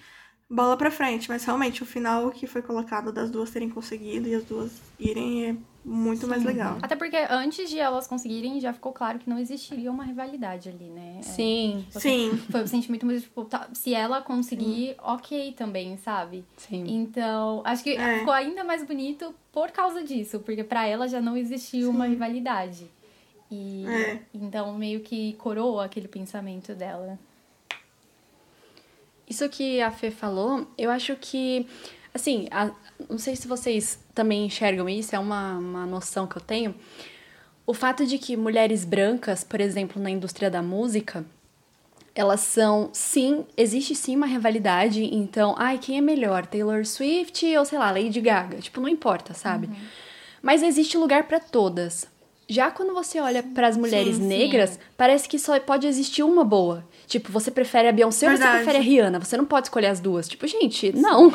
bola pra frente. Mas realmente, o final que foi colocado das duas terem conseguido e as duas irem é muito Sim. mais legal. Até porque antes de elas conseguirem, já ficou claro que não existiria uma rivalidade ali, né? Sim. É, Sim. Foi um sentimento muito, tipo, tá, se ela conseguir, Sim. ok também, sabe? Sim. Então, acho que é. ficou ainda mais bonito por causa disso, porque para ela já não existia Sim. uma rivalidade. E é. então meio que coroa aquele pensamento dela. Isso que a Fê falou, eu acho que, assim, a, não sei se vocês também enxergam isso, é uma, uma noção que eu tenho. O fato de que mulheres brancas, por exemplo, na indústria da música, elas são, sim, existe sim uma rivalidade, então, ai, quem é melhor, Taylor Swift ou, sei lá, Lady Gaga? Tipo, não importa, sabe? Uhum. Mas existe lugar para todas. Já quando você olha para as mulheres sim, negras, sim. parece que só pode existir uma boa. Tipo, você prefere a Beyoncé Verdade. ou você prefere a Rihanna? Você não pode escolher as duas. Tipo, gente, não.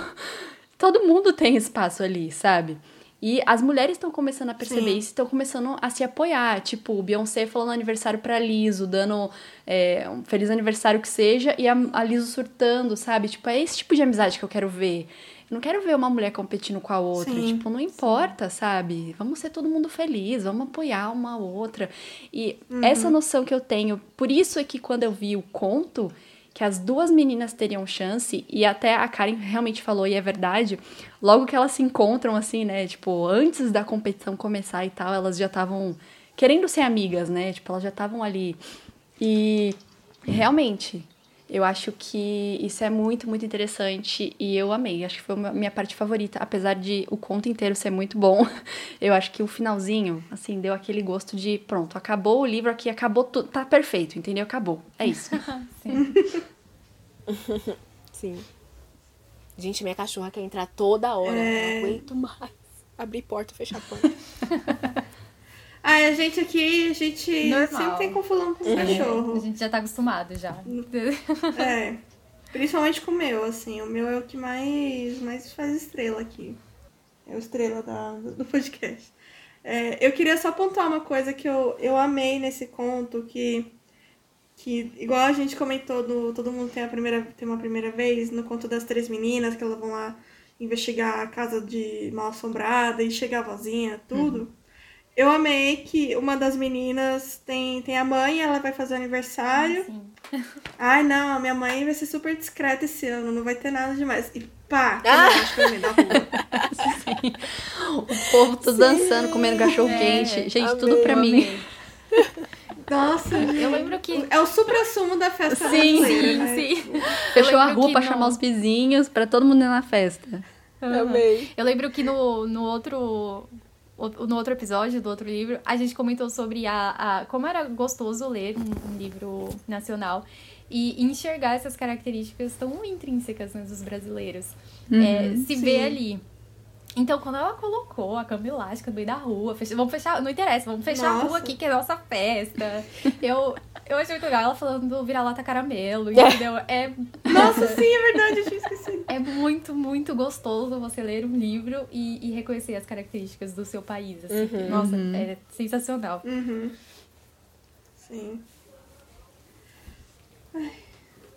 Todo mundo tem espaço ali, sabe? E as mulheres estão começando a perceber Sim. isso, estão começando a se apoiar. Tipo, Beyoncé falando aniversário pra Liso, dando é, um feliz aniversário que seja, e a, a Liso surtando, sabe? Tipo, é esse tipo de amizade que eu quero ver. Eu não quero ver uma mulher competindo com a outra. Sim, tipo, não importa, sim. sabe? Vamos ser todo mundo feliz, vamos apoiar uma outra. E uhum. essa noção que eu tenho, por isso é que quando eu vi o conto, que as duas meninas teriam chance, e até a Karen realmente falou, e é verdade, logo que elas se encontram, assim, né? Tipo, antes da competição começar e tal, elas já estavam querendo ser amigas, né? Tipo, elas já estavam ali. E realmente, eu acho que isso é muito, muito interessante e eu amei. Acho que foi a minha parte favorita, apesar de o conto inteiro ser muito bom. [LAUGHS] Eu acho que o finalzinho, assim, deu aquele gosto de pronto, acabou o livro aqui, acabou tudo, tá perfeito, entendeu? Acabou. É isso. [LAUGHS] Sim. [LAUGHS] Sim. Gente, minha cachorra quer entrar toda hora. É... Não aguento mais. Abrir porta, fechar porta. Ah, a gente aqui, a gente Normal. sempre tem confusão com o cachorro. A gente já tá acostumado já. É. Principalmente com o meu, assim. O meu é o que mais, mais faz estrela aqui. É o estrela da, do podcast. É, eu queria só apontar uma coisa que eu, eu amei nesse conto, que, que igual a gente comentou no Todo Mundo tem, a primeira, tem uma primeira vez, no conto das três meninas, que elas vão lá investigar a casa de mal assombrada e chegar vozinha, tudo. Uhum. Eu amei que uma das meninas tem, tem a mãe, ela vai fazer aniversário. Ah, [LAUGHS] Ai, não, a minha mãe vai ser super discreta esse ano, não vai ter nada demais. E pá, ah! acho que da rua. [LAUGHS] O povo tá dançando, comendo cachorro é, quente. Gente, amei, tudo pra mim. [LAUGHS] Nossa, eu lembro que. É o supra-sumo da festa Sim, sim, né? sim. Fechou a rua pra não... chamar os vizinhos, pra todo mundo ir na festa. Uhum. Amei. Eu lembro que no, no outro no outro episódio do outro livro, a gente comentou sobre a, a como era gostoso ler um, um livro nacional e enxergar essas características tão intrínsecas né, dos brasileiros. Uhum, é, se sim. vê ali. Então, quando ela colocou a cama elástica no meio da rua, fech... vamos fechar, não interessa, vamos fechar nossa. a rua aqui que é a nossa festa. [LAUGHS] eu, eu achei muito legal ela falando do vira-lata caramelo, entendeu? É. [LAUGHS] Nossa, sim, é verdade, eu tinha esquecido. É muito, muito gostoso você ler um livro e, e reconhecer as características do seu país. Assim. Uhum. Nossa, uhum. é sensacional. Uhum. Sim.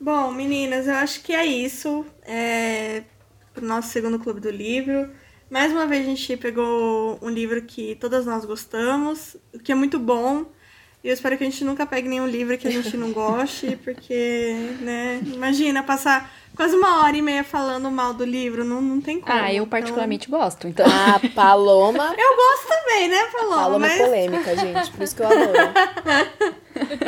Bom, meninas, eu acho que é isso. É pro nosso segundo clube do livro. Mais uma vez a gente pegou um livro que todas nós gostamos, o que é muito bom. E eu espero que a gente nunca pegue nenhum livro que a gente não goste, [LAUGHS] porque, né, imagina passar quase uma hora e meia falando mal do livro, não, não tem como. Ah, eu particularmente então... gosto, então. Ah, Paloma. [LAUGHS] eu gosto também, né, Paloma? Paloma mas... é polêmica, gente, por isso que eu adoro. [LAUGHS]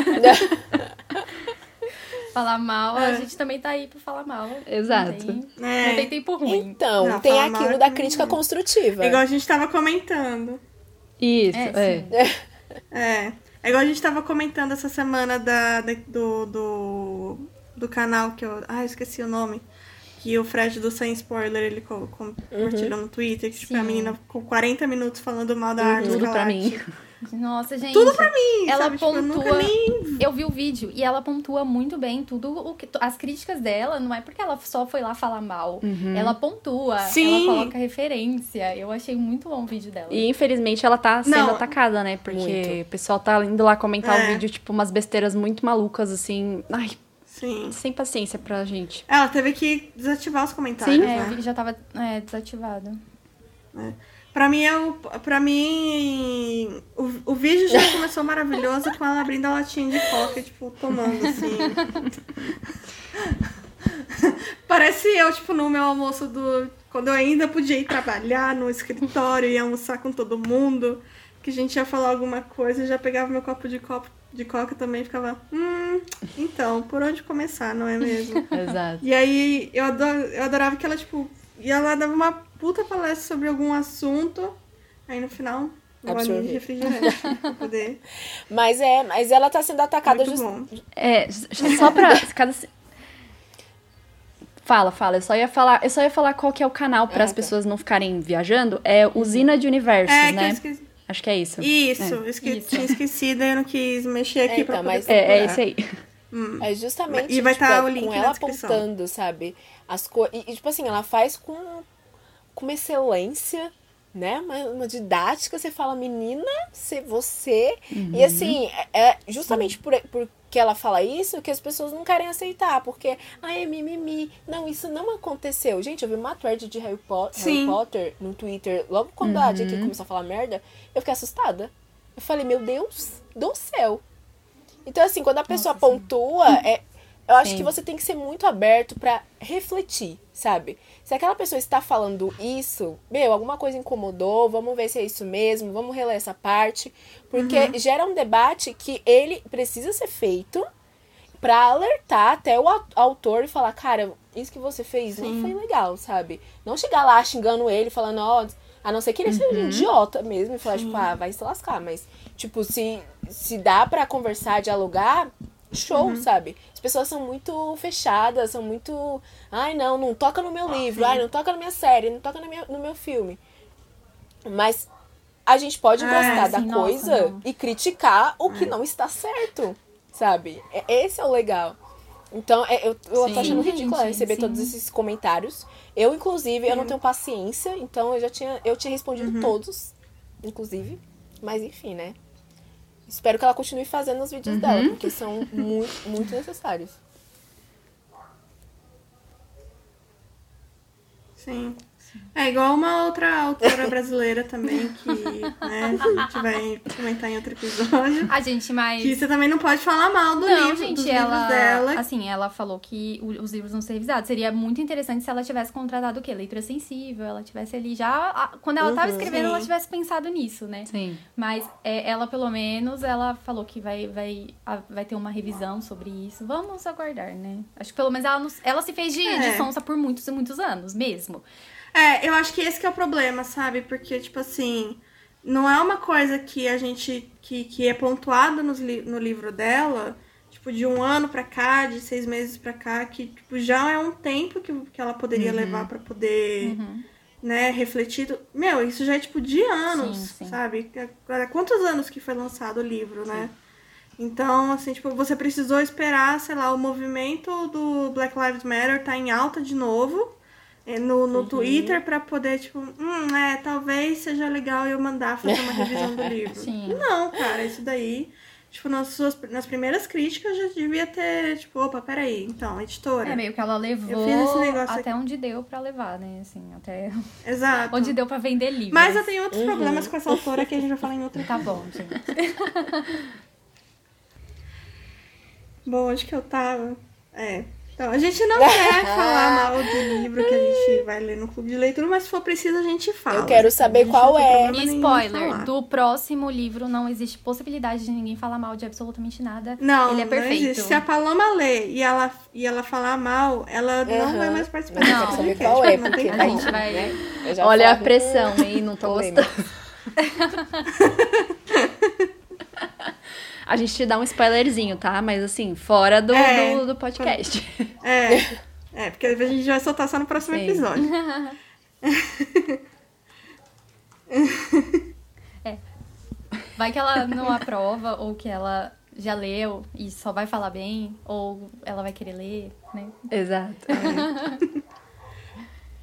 falar mal, é. a gente também tá aí pra falar mal. Exato. Não tem, é. não tem tempo ruim. Então, não, tem aquilo da crítica construtiva. igual a gente tava comentando. Isso, é. É. é. é igual a gente tava comentando essa semana da, da do, do, do canal que eu. Ah, esqueci o nome. que o Fred do Sem Spoiler, ele co- compartilhou no Twitter, que tipo, a menina com 40 minutos falando mal da arte. Tudo pra mim. Nossa, gente. Tudo pra mim, Ela sabe? Tipo, eu nunca pontua. nem... Eu vi o vídeo e ela pontua muito bem tudo o que. As críticas dela não é porque ela só foi lá falar mal. Ela pontua, Sim. ela coloca referência. Eu achei muito bom o vídeo dela. E infelizmente ela tá sendo Não. atacada, né? Porque Muito. o pessoal tá indo lá comentar É. o vídeo, tipo, umas besteiras muito malucas, assim. Ai, Sim. sem paciência pra gente. Ela teve que desativar os comentários, É, eu né? que já tava é, desativado. Pra mim, é o, pra mim o, o vídeo já começou maravilhoso com ela abrindo a latinha de coca, tipo, tomando, assim. [LAUGHS] Parece eu, tipo, no meu almoço do... Quando eu ainda podia ir trabalhar no escritório e almoçar com todo mundo, que a gente ia falar alguma coisa, eu já pegava meu copo de, copo de coca também e ficava... Hum, então, por onde começar, não é mesmo? [LAUGHS] Exato. E aí eu, ado- eu adorava que ela, tipo, ia lá dava uma puta palestra sobre algum assunto. Aí no final, um Absorver. refrigerante [LAUGHS] pra poder. Mas é, mas ela tá sendo atacada Muito just... bom. É, só pra. [LAUGHS] Cada... Fala, fala. Eu só ia falar, eu só ia falar qual que é o canal para Ah, as tá. pessoas não ficarem viajando. É Usina de Universos, É, que eu né? esqueci. Acho que é isso. Isso, eu esque- Isso. tinha esquecido e eu não quis mexer aqui É, pra então, poder mas- É, é esse aí. É justamente E vai tipo, tá é o link com ela apontando, sabe? As coisas. E, e, tipo assim, ela faz com, com uma excelência, né? Uma, uma didática. Você fala, menina, se você. E assim, é, é justamente por, porque ela fala isso que as pessoas não querem aceitar. Porque, ai, é mimimi. Não, isso não aconteceu. Gente, eu vi uma thread de Harry, Po- Harry. Potter no Twitter, logo quando a J.K. começou a falar merda, eu fiquei assustada. Eu falei, meu Deus do céu. Então, assim, quando a pessoa pontua, é, eu acho Sim. que você tem que ser muito aberto pra refletir, sabe? Se aquela pessoa está falando isso, meu, alguma coisa incomodou, vamos ver se é isso mesmo, vamos reler essa parte. Porque gera um debate que ele precisa ser feito pra alertar até o au- autor e falar, cara, isso que você fez não Sim. foi legal, sabe? Não chegar lá xingando ele, falando, ó, a não ser que ele seja um idiota mesmo e falar, tipo, ah, vai se lascar. Mas, tipo, se, se dá pra conversar, dialogar, show, sabe? As pessoas são muito fechadas, são muito. Ai, não, não toca no meu livro, ai, não toca na minha série, não toca minha, no meu filme. Mas a gente pode É, gostar da sim, nossa, coisa não. e criticar o que não está certo, sabe? É- Esse é o legal. Então, é, eu, eu Sim. tô achando ridículo gente, receber sim. todos esses comentários. Eu, inclusive, eu não tenho paciência, então eu já tinha, eu tinha respondido todos, inclusive. Mas enfim, né? Espero que ela continue fazendo os vídeos dela, porque são muito, muito necessários. Sim. É igual uma outra autora brasileira também, que né, a gente vai comentar em outro episódio. A gente mais. Que você também não pode falar mal do Não, livro, gente, dos ela. livros dela. Assim, ela falou que os livros vão ser revisados. Seria muito interessante se ela tivesse contratado o quê? Leitura sensível. Ela tivesse ali já. Quando ela tava Uhum. escrevendo, ela Sim. tivesse pensado nisso, né? Sim. Mas é, ela, pelo menos, ela falou que vai, vai, vai ter uma revisão sobre isso. Vamos aguardar, né? Acho que pelo menos ela, não- ela se fez de, de É. sonsa por muitos e muitos anos, mesmo. É, eu acho que esse que é o problema, sabe? Porque, tipo assim, não é uma coisa que a gente. que, que é pontuada li- no livro dela, tipo, de um ano pra cá, de seis meses pra cá, que tipo, já é um tempo que, que ela poderia Uhum. levar pra poder, né, refletir. Meu, isso já é tipo de anos, Sim, sim. sabe? Agora, quantos anos que foi lançado o livro, né? Então, assim, tipo, você precisou esperar, sei lá, o movimento do Black Lives Matter tá em alta de novo eh, no, no Twitter pra poder, tipo, hum, é, talvez seja legal eu mandar fazer uma revisão do [LAUGHS] livro. Sim. Não, cara, isso daí, tipo, nas, suas, nas primeiras críticas já devia ter, tipo, opa, peraí, então, editora. É meio que ela levou Eu fiz esse negócio até onde deu pra levar, né? Assim, até [LAUGHS] Exato. onde deu pra vender livros. Mas eu tenho outros problemas com essa autora que a gente vai falar em outro Tá bom, [LAUGHS] gente. Bom, onde que eu tava? É. Então, a gente não quer [LAUGHS] falar mal do livro que a gente vai ler no clube de leitura, mas se for preciso a gente fala. Eu quero saber A gente qual não é. E spoiler, do próximo livro não existe possibilidade de ninguém falar mal de absolutamente nada. Não, Ele é não perfeito. existe. Se a Paloma ler e ela, e ela falar mal, ela não Aham. vai mais participar desse quero saber podcast, qual é, não porque tem A gente vai- né? Olha a pressão, hein? Não tô gostando. [LAUGHS] A gente te dá um spoilerzinho, tá? Mas assim, fora do, É. do, do podcast. [LAUGHS] É. É, porque a gente vai soltar só no próximo Sei. episódio. [LAUGHS] Vai que ela não aprova, ou que ela já leu e só vai falar bem, ou ela vai querer ler, né? Exato.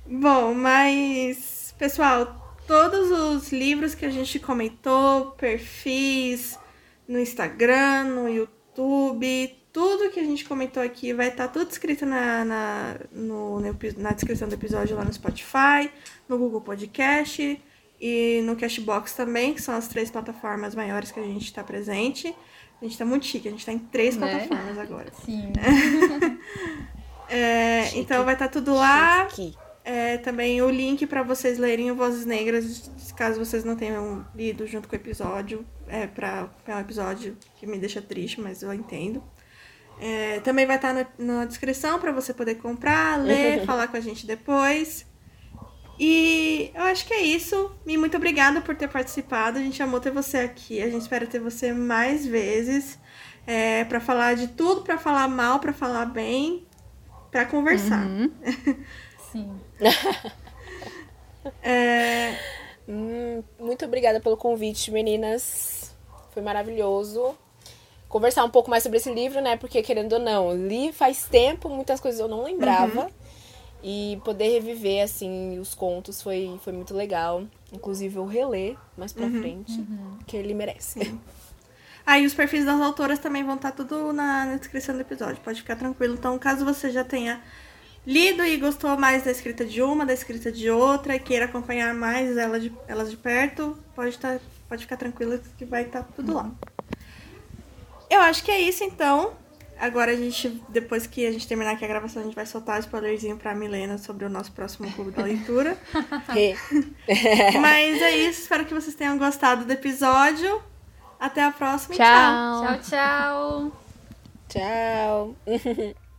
Bom, mas, pessoal, todos os livros que a gente comentou, perfis no Instagram, no YouTube, tudo que a gente comentou aqui vai estar tudo escrito na, na, no- na descrição do episódio lá no Spotify, no Google Podcast e no Cashbox também, que são as três plataformas maiores que a gente está presente. A gente tá muito chique, a gente tá em três Né? plataformas agora. Sim. [LAUGHS] É, então vai estar tudo lá. Chique. É, também o link para vocês lerem o Vozes Negras, caso vocês não tenham lido junto com o episódio. É, pra, é um episódio que me deixa triste, mas eu entendo. É, também vai estar na, na descrição para você poder comprar, ler, [LAUGHS] falar com a gente depois. E eu acho que é isso. E muito obrigada por ter participado. A gente amou ter você aqui. A gente espera ter você mais vezes. É, para falar de tudo, para falar mal, para falar bem, para conversar. [LAUGHS] Sim. [LAUGHS] É, Hum, muito obrigada pelo convite, meninas. Foi maravilhoso. Conversar um pouco mais sobre esse livro, né? Porque, querendo ou não, li faz tempo, muitas coisas eu não lembrava. E poder reviver, assim, os contos foi, foi muito legal. Inclusive, eu reler mais pra frente, que ele merece. Aí os perfis das autoras também vão estar tudo na, na descrição do episódio, pode ficar tranquilo. Então, caso você já tenha lido e gostou mais da escrita de uma, da escrita de outra, e queira acompanhar mais ela de- elas de perto, pode, tá, pode ficar tranquilo que vai estar tudo lá. Eu acho que é isso, então. Agora a gente, depois que a gente terminar aqui a gravação, a gente vai soltar o spoilerzinho pra Milena sobre o nosso próximo clube da leitura. [LAUGHS] [LAUGHS] Mas é isso, espero que vocês tenham gostado do episódio. Até a próxima e tchau. Tchau. Tchau, tchau. Tchau. [LAUGHS]